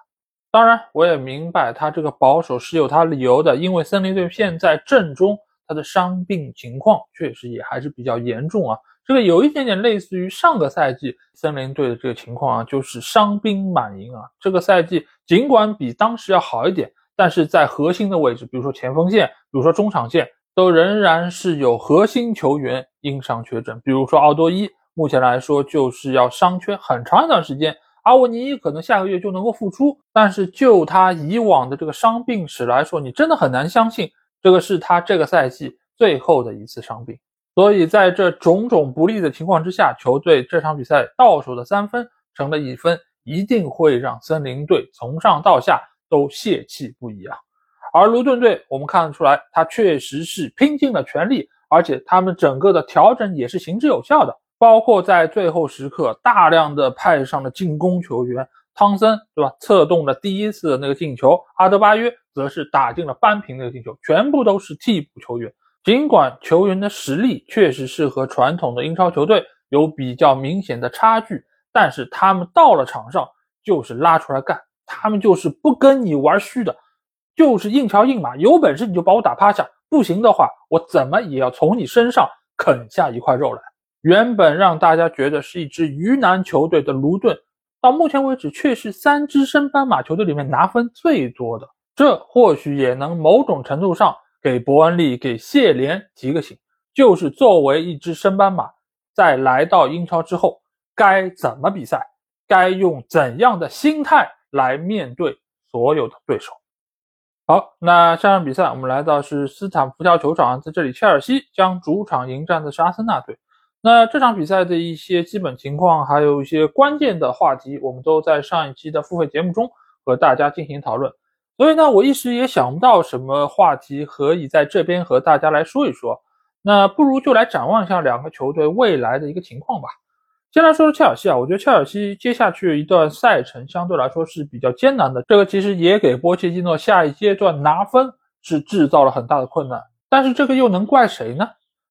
当然，我也明白他这个保守是有他理由的，因为森林队现在阵中他的伤病情况确实也还是比较严重啊。这个有一点点类似于上个赛季森林队的这个情况啊，就是伤兵满营啊。这个赛季尽管比当时要好一点，但是在核心的位置，比如说前锋线，比如说中场线。都仍然是有核心球员因伤缺阵，比如说奥多伊，目前来说就是要伤缺很长一段时间。阿沃尼可能下个月就能够复出，但是就他以往的这个伤病史来说，你真的很难相信这个是他这个赛季最后的一次伤病。所以在这种种不利的情况之下，球队这场比赛到手的三分成了一分，一定会让森林队从上到下都泄气不已啊。而卢顿队，我们看得出来，他确实是拼尽了全力，而且他们整个的调整也是行之有效的，包括在最后时刻大量的派上了进攻球员，汤森对吧？策动了第一次的那个进球，阿德巴约则是打进了扳平那个进球，全部都是替补球员。尽管球员的实力确实是和传统的英超球队有比较明显的差距，但是他们到了场上就是拉出来干，他们就是不跟你玩虚的。就是硬桥硬马，有本事你就把我打趴下，不行的话，我怎么也要从你身上啃下一块肉来。原本让大家觉得是一支鱼腩球队的卢顿，到目前为止却是三支升班马球队里面拿分最多的。这或许也能某种程度上给伯恩利、给谢联提个醒，就是作为一支升班马，在来到英超之后，该怎么比赛，该用怎样的心态来面对所有的对手。好，那下场比赛我们来到是斯坦福桥球场，在这里，切尔西将主场迎战的是阿森纳队。那这场比赛的一些基本情况，还有一些关键的话题，我们都在上一期的付费节目中和大家进行讨论。所以呢，我一时也想不到什么话题可以在这边和大家来说一说。那不如就来展望一下两个球队未来的一个情况吧。先来说说切尔西啊，我觉得切尔西接下去一段赛程相对来说是比较艰难的，这个其实也给波切蒂诺下一阶段拿分是制造了很大的困难。但是这个又能怪谁呢？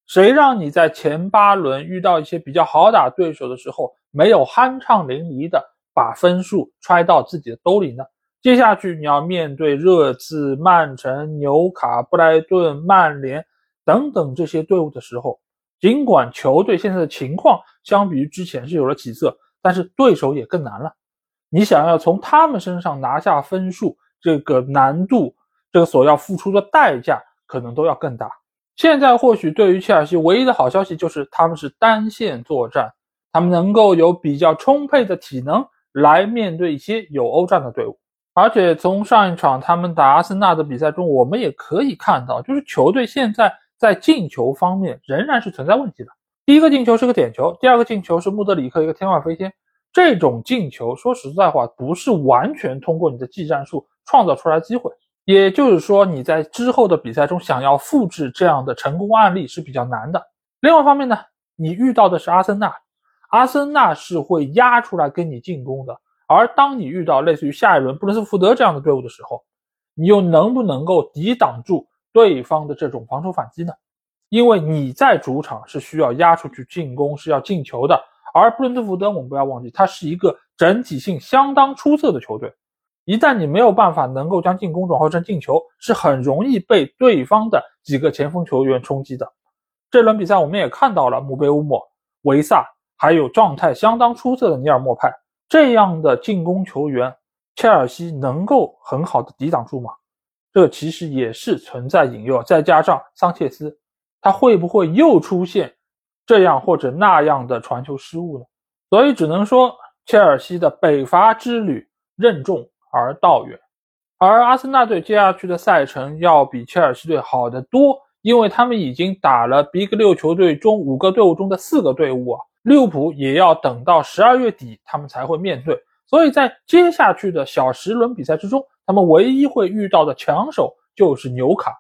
谁让你在前八轮遇到一些比较好打对手的时候，没有酣畅淋漓的把分数揣到自己的兜里呢？接下去你要面对热刺、曼城、纽卡、布莱顿、曼联等等这些队伍的时候。尽管球队现在的情况相比于之前是有了起色，但是对手也更难了。你想要从他们身上拿下分数，这个难度，这个所要付出的代价可能都要更大。现在或许对于切尔西唯一的好消息就是他们是单线作战，他们能够有比较充沛的体能来面对一些有欧战的队伍。而且从上一场他们打阿森纳的比赛中，我们也可以看到，就是球队现在在进球方面仍然是存在问题的。第一个进球是个点球，第二个进球是穆德里克一个天外飞仙。这种进球，说实在话，不是完全通过你的技战术创造出来机会。也就是说，你在之后的比赛中想要复制这样的成功案例是比较难的。另外一方面呢，你遇到的是阿森纳，阿森纳是会压出来跟你进攻的。而当你遇到类似于下一轮布伦斯福德这样的队伍的时候，你又能不能够抵挡住对方的这种防守反击呢？因为你在主场是需要压出去进攻，是要进球的。而布伦特福德，我们不要忘记，他是一个整体性相当出色的球队。一旦你没有办法能够将进攻转化成进球，是很容易被对方的几个前锋球员冲击的。这轮比赛我们也看到了，姆贝乌莫、维萨，还有状态相当出色的尼尔莫派这样的进攻球员，切尔西能够很好的抵挡住吗？这其实也是存在隐忧。再加上桑切斯，他会不会又出现？这样或者那样的传球失误呢？所以只能说切尔西的北伐之旅任重而道远，而阿森纳队接下去的赛程要比切尔西队好得多，因为他们已经打了 Big 六球队中五个队伍中的四个队伍啊，利物浦也要等到十二月底他们才会面对，所以在接下去的小十轮比赛之中，他们唯一会遇到的强手就是纽卡，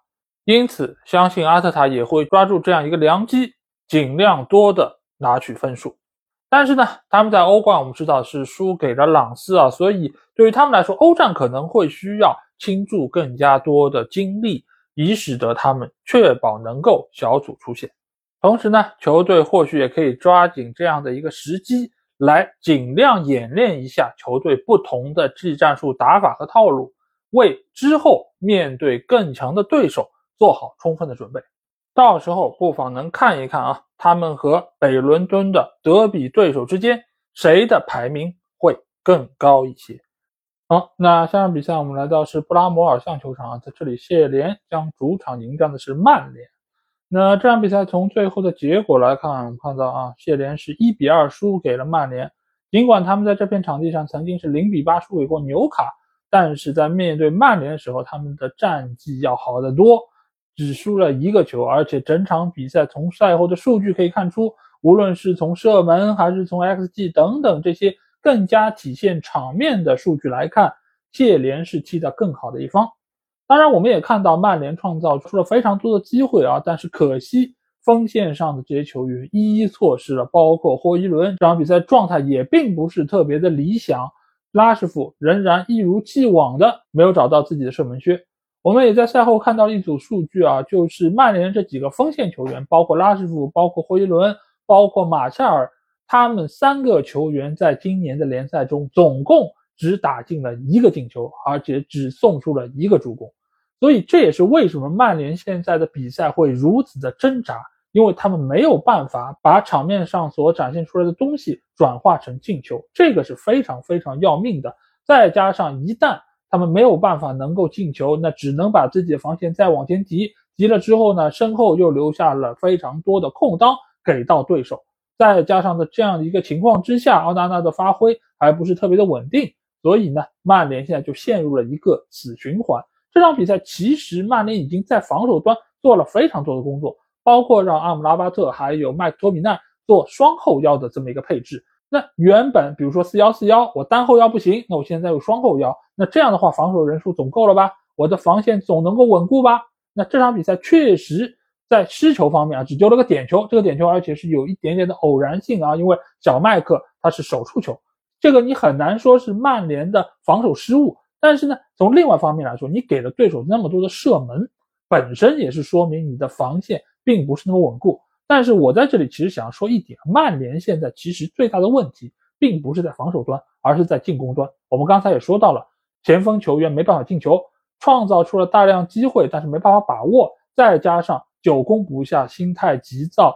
因此相信阿特塔也会抓住这样一个良机。尽量多的拿取分数，但是呢，他们在欧冠我们知道是输给了朗斯啊，所以对于他们来说，欧战可能会需要倾注更加多的精力，以使得他们确保能够小组出线。同时呢，球队或许也可以抓紧这样的一个时机，来尽量演练一下球队不同的技战术打法和套路，为之后面对更强的对手做好充分的准备。到时候不妨能看一看啊，他们和北伦敦的德比对手之间谁的排名会更高一些。好，那下场比赛我们来到是布拉摩尔象球场啊，在这里谢联将主场迎战的是曼联。那这场比赛从最后的结果来看，我们看到啊，谢联是一比二输给了曼联。尽管他们在这片场地上曾经是零比八输给过纽卡，但是在面对曼联的时候，他们的战绩要好得多。只输了一个球，而且整场比赛从赛后的数据可以看出，无论是从射门还是从 xG 等等这些更加体现场面的数据来看，谢联是踢得更好的一方。当然，我们也看到曼联创造出了非常多的机会啊，但是可惜锋线上的这些球员一一错失了，包括霍伊伦这场比赛状态也并不是特别的理想，拉什福仍然一如既往的没有找到自己的射门靴。我们也在赛后看到了一组数据啊，就是曼联这几个锋线球员，包括拉什福、包括霍伊伦、包括马夏尔，他们三个球员在今年的联赛中总共只打进了一个进球，而且只送出了一个助攻。所以这也是为什么曼联现在的比赛会如此的挣扎，因为他们没有办法把场面上所展现出来的东西转化成进球，这个是非常非常要命的。再加上一旦他们没有办法能够进球，那只能把自己的防线再往前提，提了之后呢，身后又留下了非常多的空当给到对手。再加上的这样的一个情况之下，奥纳纳的发挥还不是特别的稳定，所以呢，曼联现在就陷入了一个死循环。这场比赛其实曼联已经在防守端做了非常多的工作，包括让阿姆拉巴特还有麦克托米奈做双后腰的这么一个配置。那原本比如说四幺四幺，我单后腰不行，那我现在有双后腰，那这样的话防守人数总够了吧？我的防线总能够稳固吧？那这场比赛确实在失球方面啊，只丢了个点球，这个点球而且是有一点点的偶然性啊，因为小麦克他是手触球，这个你很难说是曼联的防守失误。但是呢，从另外方面来说，你给了对手那么多的射门，本身也是说明你的防线并不是那么稳固。但是我在这里其实想要说一点，曼联现在其实最大的问题并不是在防守端，而是在进攻端。我们刚才也说到了，前锋球员没办法进球，创造出了大量机会，但是没办法把握，再加上久攻不下、心态急躁、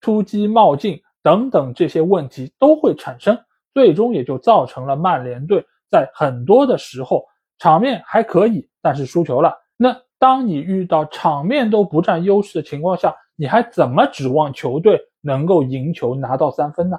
突击冒进等等这些问题都会产生，最终也就造成了曼联队在很多的时候场面还可以，但是输球了。那当你遇到场面都不占优势的情况下，你还怎么指望球队能够赢球拿到三分呢？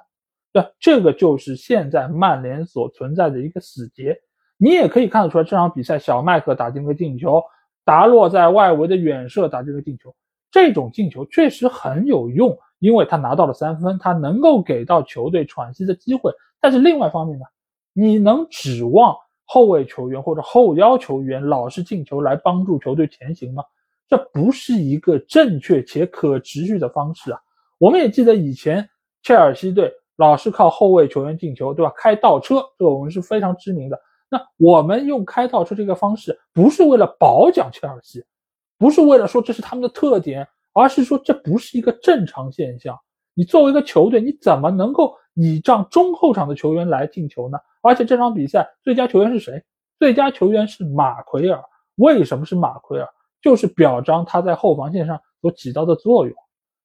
对，这个就是现在曼联所存在的一个死结。你也可以看得出来，这场比赛小麦克打进个进球，达洛在外围的远射打进个进球，这种进球确实很有用，因为他拿到了三分，他能够给到球队喘息的机会。但是另外一方面呢，你能指望后卫球员或者后腰球员老是进球来帮助球队前行吗？这不是一个正确且可持续的方式啊！我们也记得以前切尔西队老是靠后卫球员进球，对吧？开倒车，这个我们是非常知名的。那我们用开倒车这个方式，不是为了褒奖切尔西，不是为了说这是他们的特点，而是说这不是一个正常现象。你作为一个球队，你怎么能够倚仗中后场的球员来进球呢？而且这场比赛最佳球员是谁？最佳球员是马奎尔。为什么是马奎尔？就是表彰他在后防线上所起到的作用。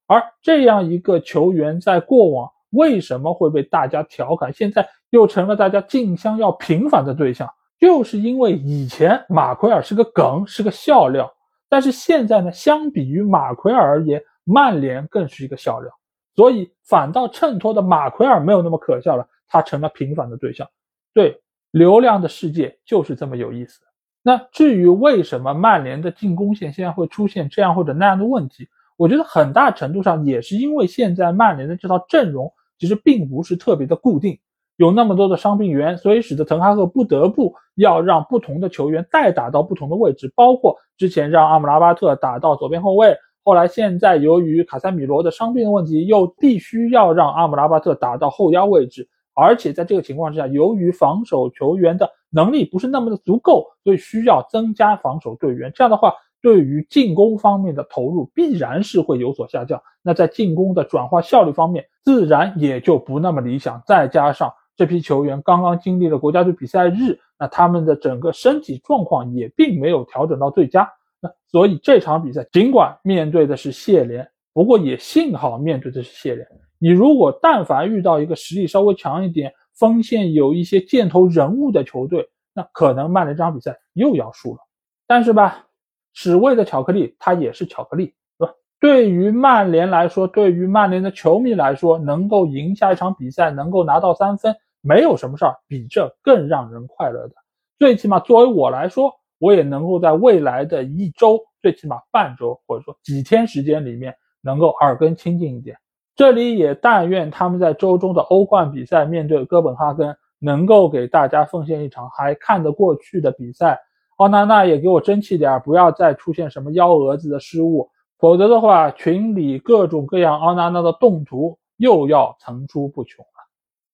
而这样一个球员在过往为什么会被大家调侃，现在？又成了大家竞相要平反的对象，就是因为以前马奎尔是个梗，是个笑料，但是现在呢，相比于马奎尔而言，曼联更是一个笑料，所以反倒衬托的马奎尔没有那么可笑了，他成了平反的对象。对，流量的世界就是这么有意思。那至于为什么曼联的进攻线现在会出现这样或者那样的问题，我觉得很大程度上也是因为现在曼联的这套阵容其实并不是特别的固定。有那么多的伤病员，所以使得滕哈赫不得不要让不同的球员代打到不同的位置，包括之前让阿姆拉巴特打到左边后卫，后来现在由于卡塞米罗的伤病问题，又必须要让阿姆拉巴特打到后腰位置，而且在这个情况之下，由于防守球员的能力不是那么的足够，所以需要增加防守队员，这样的话，对于进攻方面的投入必然是会有所下降，那在进攻的转化效率方面，自然也就不那么理想，再加上。这批球员刚刚经历了国家队比赛日，那他们的整个身体状况也并没有调整到最佳。那所以这场比赛尽管面对的是谢联，不过也幸好面对的是谢联。你如果但凡遇到一个实力稍微强一点、锋线有一些箭头人物的球队，那可能曼联这场比赛又要输了。但是吧，史味的巧克力它也是巧克力。对于曼联来说，对于曼联的球迷来说，能够赢下一场比赛，能够拿到三分。没有什么事儿比这更让人快乐的。最起码作为我来说，我也能够在未来的一周，最起码半周或者说几天时间里面，能够耳根清净一点。这里也但愿他们在周中的欧冠比赛面对哥本哈根，能够给大家奉献一场还看得过去的比赛。奥纳纳也给我争气点，不要再出现什么幺蛾子的失误，否则的话，群里各种各样奥纳纳的动图又要层出不穷了。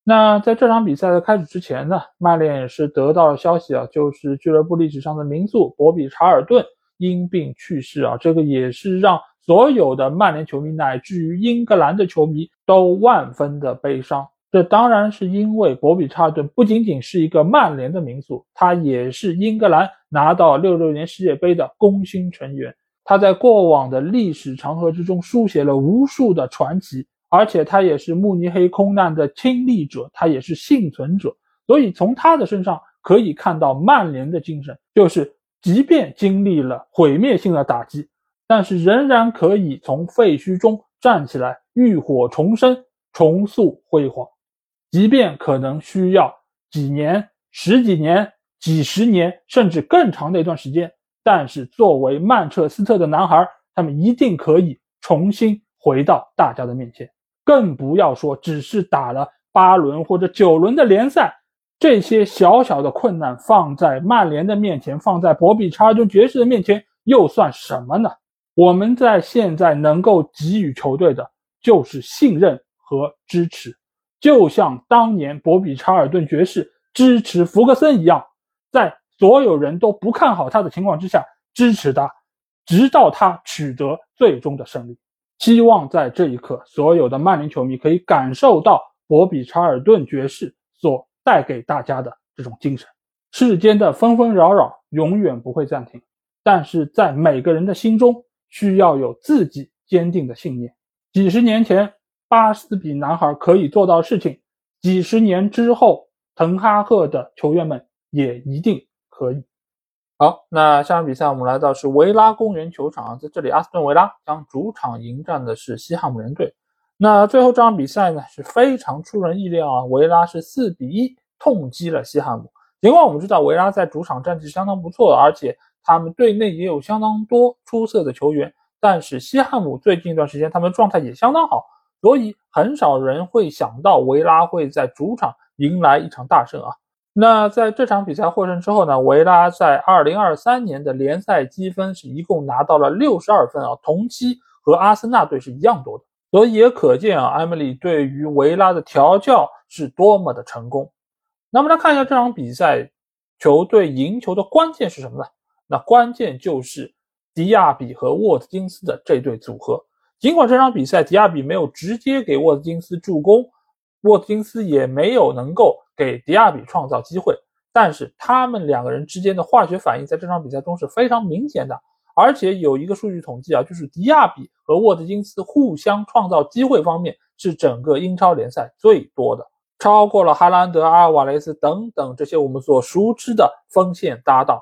那在这场比赛的开始之前呢，曼联也是得到了消息啊，就是俱乐部历史上的名宿博比查尔顿因病去世啊，这个也是让所有的曼联球迷乃至于英格兰的球迷都万分的悲伤。这当然是因为博比查顿不仅仅是一个曼联的名宿，他也是英格兰拿到六六年世界杯的功勋成员，他在过往的历史长河之中书写了无数的传奇。而且他也是慕尼黑空难的亲历者，他也是幸存者，所以从他的身上可以看到曼联的精神，就是即便经历了毁灭性的打击，但是仍然可以从废墟中站起来，浴火重生，重塑辉煌。即便可能需要几年、十几年、几十年，甚至更长的一段时间，但是作为曼彻斯特的男孩，他们一定可以重新回到大家的面前。更不要说只是打了八轮或者九轮的联赛，这些小小的困难放在曼联的面前，放在博比查尔顿爵士的面前又算什么呢？我们在现在能够给予球队的就是信任和支持，就像当年博比查尔顿爵士支持福格森一样，在所有人都不看好他的情况之下支持他，直到他取得最终的胜利。希望在这一刻，所有的曼联球迷可以感受到博比查尔顿爵士所带给大家的这种精神。世间的纷纷扰扰永远不会暂停，但是在每个人的心中需要有自己坚定的信念。几十年前巴斯比男孩可以做到事情，几十年之后，滕哈赫的球员们也一定可以。好，那下场比赛我们来到是维拉公园球场，在这里，阿斯顿维拉将主场迎战的是西汉姆联队。那最后这场比赛呢是非常出人意料啊，维拉是四比一痛击了西汉姆。尽管我们知道维拉在主场战绩相当不错，而且他们队内也有相当多出色的球员，但是西汉姆最近一段时间他们状态也相当好，所以很少人会想到维拉会在主场迎来一场大胜啊。那在这场比赛获胜之后呢，维拉在2023年的联赛积分是一共拿到了62分啊，同期和阿森纳队是一样多的，所以也可见啊，埃梅里对于维拉的调教是多么的成功。那么来看一下这场比赛，球队赢球的关键是什么呢？那关键就是迪亚比和沃特金斯的这对组合。尽管这场比赛迪亚比没有直接给沃特金斯助攻，沃特金斯也没有能够给迪亚比创造机会，但是他们两个人之间的化学反应在这场比赛中是非常明显的。而且有一个数据统计啊，就是迪亚比和沃特金斯互相创造机会方面是整个英超联赛最多的。超过了哈兰德、阿尔瓦雷斯等等这些我们所熟知的锋线搭档，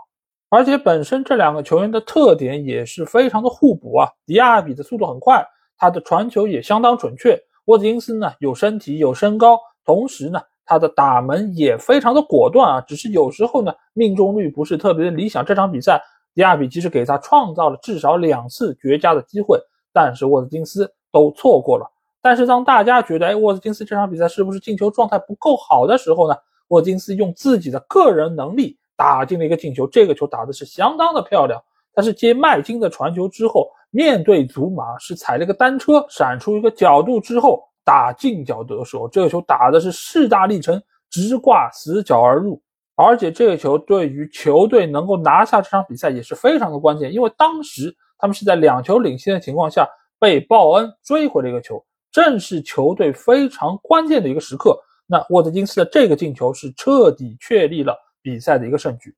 而且本身这两个球员的特点也是非常的互补啊。迪亚比的速度很快，他的传球也相当准确；沃特金斯呢有身体有身高，同时呢他的打门也非常的果断啊。只是有时候呢命中率不是特别的理想。这场比赛迪亚比其实给他创造了至少两次绝佳的机会，但是沃特金斯都错过了。但是当大家觉得，哎，沃特金斯这场比赛是不是进球状态不够好的时候呢？沃特金斯用自己的个人能力打进了一个进球，这个球打的是相当的漂亮。他是接麦金的传球之后，面对祖马是踩了个单车，闪出一个角度之后打近角得手，这个球打的是势大力沉，直挂死角而入。而且这个球对于球队能够拿下这场比赛也是非常的关键，因为当时他们是在两球领先的情况下被鲍恩追回了一个球。正是球队非常关键的一个时刻，那沃特金斯的这个进球是彻底确立了比赛的一个胜局。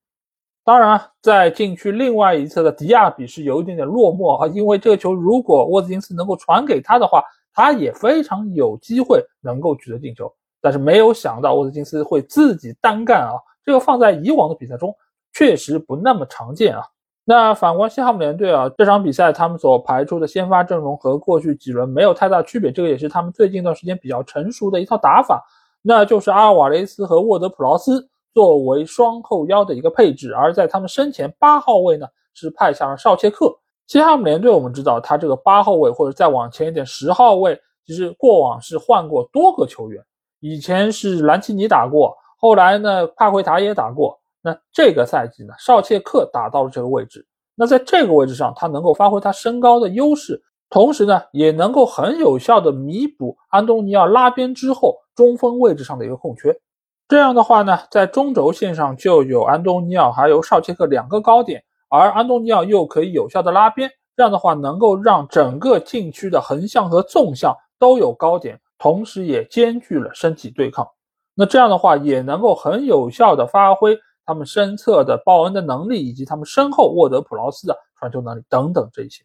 当然，在禁区另外一侧的迪亚比是有一点点落寞啊，因为这个球如果沃特金斯能够传给他的话，他也非常有机会能够取得进球。但是没有想到沃特金斯会自己单干啊，这个放在以往的比赛中确实不那么常见啊。那反观西汉姆联队啊，这场比赛他们所排出的先发阵容和过去几轮没有太大区别，这个也是他们最近一段时间比较成熟的一套打法，那就是阿尔瓦雷斯和沃德普劳斯作为双后腰的一个配置，而在他们身前八号位呢是派下了绍切克。西汉姆联队我们知道，他这个八号位或者再往前一点十号位，其实过往是换过多个球员，以前是兰奇尼打过，后来呢帕奎塔也打过。那这个赛季呢，绍切克打到了这个位置。那在这个位置上，他能够发挥他身高的优势，同时呢，也能够很有效的弥补安东尼奥拉边之后中锋位置上的一个空缺。这样的话呢，在中轴线上就有安东尼奥还有绍切克两个高点，而安东尼奥又可以有效的拉边。这样的话，能够让整个禁区的横向和纵向都有高点，同时也兼具了身体对抗。那这样的话，也能够很有效的发挥。他们身侧的鲍恩的能力，以及他们身后沃德普劳斯的传球能力等等这些，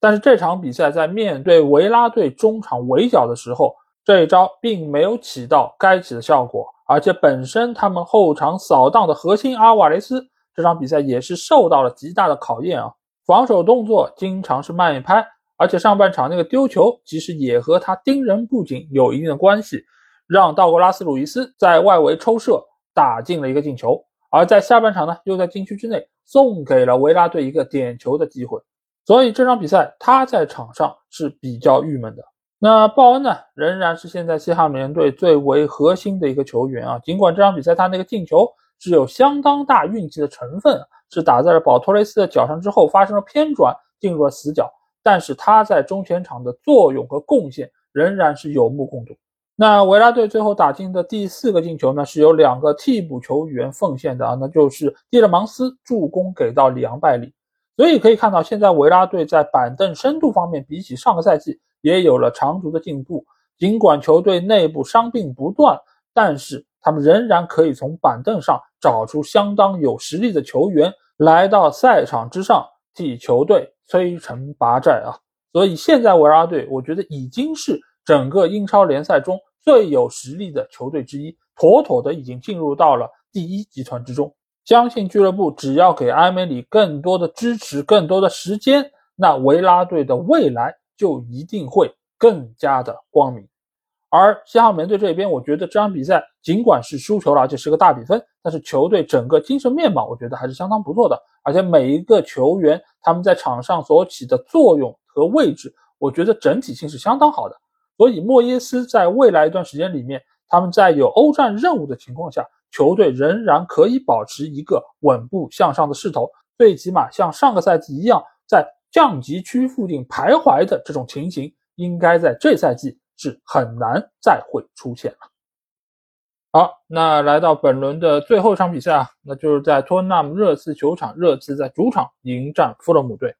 但是这场比赛在面对维拉队中场围剿的时候，这一招并没有起到该起的效果，而且本身他们后场扫荡的核心阿瓦雷斯，这场比赛也是受到了极大的考验啊，防守动作经常是慢一拍，而且上半场那个丢球其实也和他盯人不紧有一定的关系，让道格拉斯·鲁伊斯在外围抽射打进了一个进球。而在下半场呢，又在禁区之内送给了维拉队一个点球的机会，所以这场比赛他在场上是比较郁闷的。那鲍恩呢，仍然是现在西汉姆联队最为核心的一个球员啊。尽管这场比赛他那个进球是有相当大运气的成分，是打在了保托雷斯的脚上之后发生了偏转进入了死角，但是他在中前场的作用和贡献仍然是有目共睹。那维拉队最后打进的第四个进球呢，是由两个替补球员奉献的啊，那就是蒂勒芒斯助攻给到里昂拜里，所以可以看到，现在维拉队在板凳深度方面，比起上个赛季也有了长足的进步。尽管球队内部伤病不断，但是他们仍然可以从板凳上找出相当有实力的球员来到赛场之上替球队摧城拔寨啊。所以现在维拉队，我觉得已经是整个英超联赛中。最有实力的球队之一，妥妥的已经进入到了第一集团之中。相信俱乐部只要给埃梅里更多的支持、更多的时间，那维拉队的未来就一定会更加的光明。而西汉姆队这边，我觉得这场比赛尽管是输球了，而且是个大比分，但是球队整个精神面貌，我觉得还是相当不错的。而且每一个球员他们在场上所起的作用和位置，我觉得整体性是相当好的。所以莫耶斯在未来一段时间里面，他们在有欧战任务的情况下，球队仍然可以保持一个稳步向上的势头，最起码像上个赛季一样，在降级区附近徘徊的这种情形，应该在这赛季是很难再会出现了。好，那来到本轮的最后一场比赛啊，那就是在托纳姆热刺球场，热刺在主场迎战富勒姆队。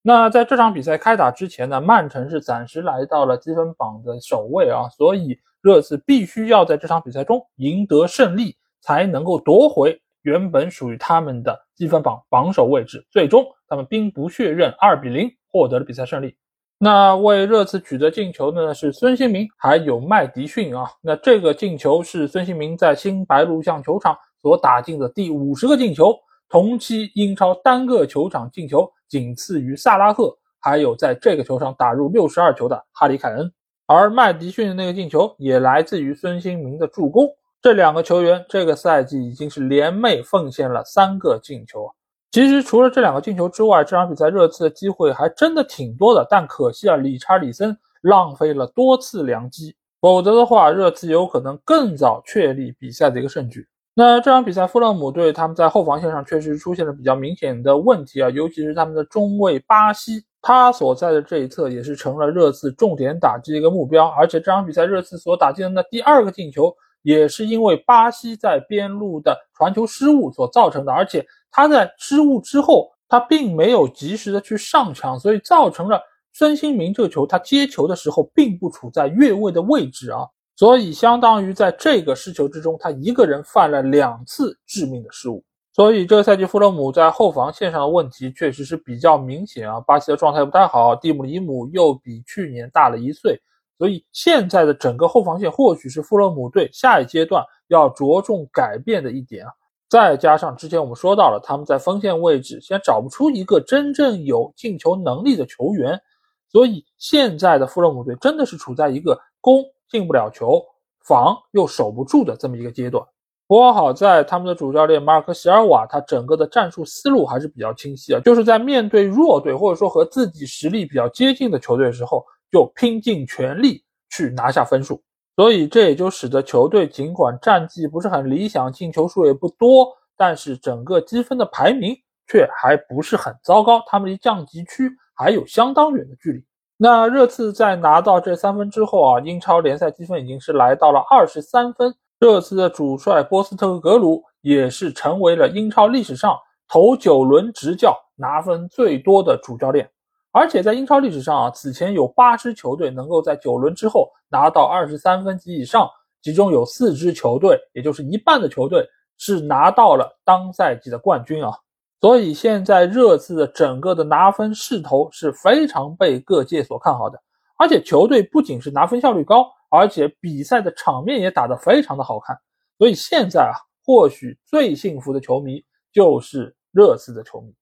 那在这场比赛开打之前呢，曼城是暂时来到了积分榜的首位啊，所以热刺必须要在这场比赛中赢得胜利，才能够夺回原本属于他们的积分榜榜首位置。最终，他们兵不血刃，二比零获得了比赛胜利。那为热刺取得进球的呢是孙兴民，还有麦迪逊啊。那这个进球是孙兴民在新白鹿巷球场所打进的第五十个进球，同期英超单个球场进球。仅次于萨拉赫，还有在这个球场打入六十二球的哈里凯恩，而麦迪逊的那个进球也来自于孙兴民的助攻。这两个球员这个赛季已经是联袂奉献了三个进球。其实除了这两个进球之外，这场比赛热刺的机会还真的挺多的，但可惜啊，理查里森浪费了多次良机，否则的话，热刺有可能更早确立比赛的一个胜局。那这场比赛，富勒姆队他们在后防线上确实出现了比较明显的问题啊，尤其是他们的中卫巴西，他所在的这一侧也是成了热刺重点打击的一个目标。而且这场比赛热刺所打进的那第二个进球，也是因为巴西在边路的传球失误所造成的。而且他在失误之后，他并没有及时的去上抢，所以造成了孙兴民这个球他接球的时候并不处在越位的位置啊。所以，相当于在这个失球之中，他一个人犯了两次致命的失误。所以，这个赛季弗洛姆在后防线上的问题确实是比较明显啊。巴西的状态不太好，蒂姆·里姆又比去年大了一岁，所以现在的整个后防线或许是富勒姆队下一阶段要着重改变的一点啊。再加上之前我们说到了，他们在锋线位置现在找不出一个真正有进球能力的球员，所以现在的富勒姆队真的是处在一个攻。进不了球，防又守不住的这么一个阶段。不过好在他们的主教练马尔科·席尔瓦，他整个的战术思路还是比较清晰啊，就是在面对弱队或者说和自己实力比较接近的球队的时候，就拼尽全力去拿下分数。所以这也就使得球队尽管战绩不是很理想，进球数也不多，但是整个积分的排名却还不是很糟糕，他们离降级区还有相当远的距离。那热刺在拿到这三分之后啊，英超联赛积分已经是来到了二十三分。热刺的主帅波斯特格鲁也是成为了英超历史上头九轮执教拿分最多的主教练。而且在英超历史上啊，此前有八支球队能够在九轮之后拿到二十三分及以上，其中有四支球队，也就是一半的球队是拿到了当赛季的冠军啊。所以现在热刺的整个的拿分势头是非常被各界所看好的，而且球队不仅是拿分效率高，而且比赛的场面也打得非常的好看。所以现在啊，或许最幸福的球迷就是热刺的球迷。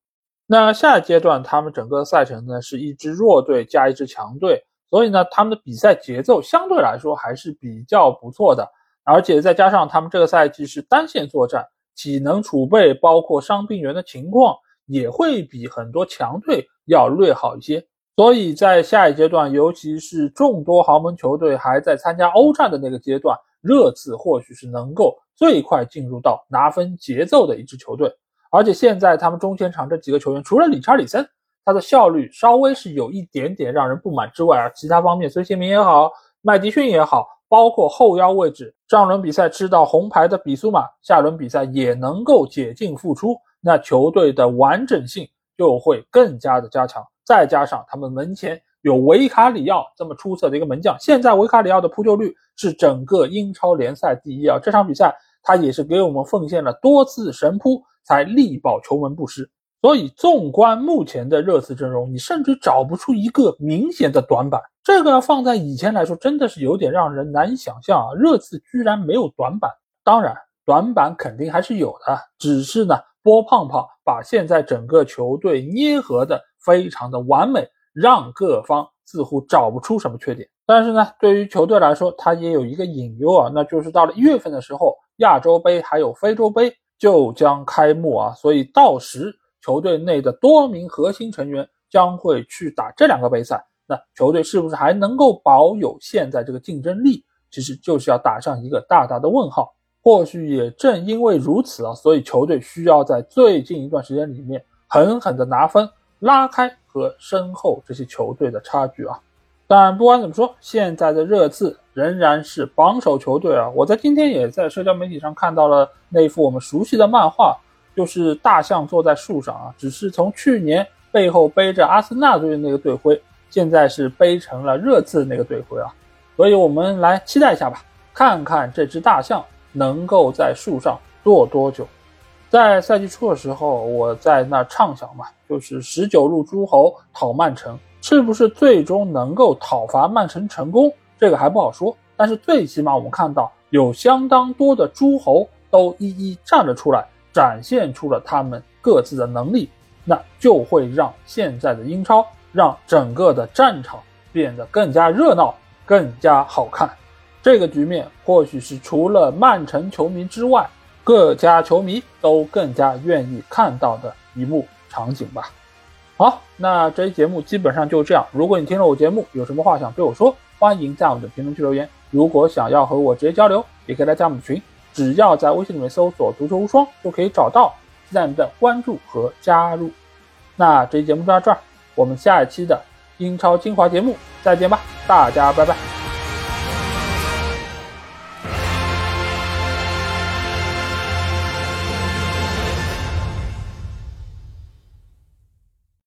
那下一阶段他们整个赛程呢是一支弱队加一支强队，所以呢他们的比赛节奏相对来说还是比较不错的，而且再加上他们这个赛季是单线作战。体能储备包括伤病员的情况也会比很多强队要略好一些，所以在下一阶段，尤其是众多豪门球队还在参加欧战的那个阶段，热刺或许是能够最快进入到拿分节奏的一支球队。而且现在他们中前场这几个球员，除了理查里森，他的效率稍微是有一点点让人不满之外啊，其他方面孙兴民也好，麦迪逊也好。包括后腰位置，上轮比赛吃到红牌的比苏马，下轮比赛也能够解禁复出，那球队的完整性就会更加的加强。再加上他们门前有维卡里奥这么出色的一个门将，现在维卡里奥的扑救率是整个英超联赛第一啊！这场比赛他也是给我们奉献了多次神扑，才力保球门不失。所以，纵观目前的热刺阵容，你甚至找不出一个明显的短板。这个放在以前来说，真的是有点让人难以想象啊！热刺居然没有短板。当然，短板肯定还是有的，只是呢，波胖胖把现在整个球队捏合的非常的完美，让各方似乎找不出什么缺点。但是呢，对于球队来说，它也有一个隐忧啊，那就是到了一月份的时候，亚洲杯还有非洲杯就将开幕啊，所以到时。球队内的多名核心成员将会去打这两个杯赛，那球队是不是还能够保有现在这个竞争力？其实就是要打上一个大大的问号。或许也正因为如此啊，所以球队需要在最近一段时间里面狠狠的拿分，拉开和身后这些球队的差距啊。但不管怎么说，现在的热刺仍然是榜首球队啊。我在今天也在社交媒体上看到了那幅我们熟悉的漫画。就是大象坐在树上啊，只是从去年背后背着阿森纳队的那个队徽，现在是背成了热刺那个队徽啊，所以我们来期待一下吧，看看这只大象能够在树上坐多久。在赛季初的时候，我在那畅想嘛，就是十九路诸侯讨曼城，是不是最终能够讨伐曼城成功，这个还不好说。但是最起码我们看到有相当多的诸侯都一一站了出来。展现出了他们各自的能力，那就会让现在的英超，让整个的战场变得更加热闹、更加好看。这个局面或许是除了曼城球迷之外，各家球迷都更加愿意看到的一幕场景吧。好，那这期节目基本上就这样。如果你听了我节目，有什么话想对我说，欢迎在我们的评论区留言。如果想要和我直接交流，也可以来加我们的群。只要在微信里面搜索“足球无双”就可以找到，期待你的关注和加入。那这期节目就到这儿，我们下一期的英超精华节目再见吧，大家拜拜。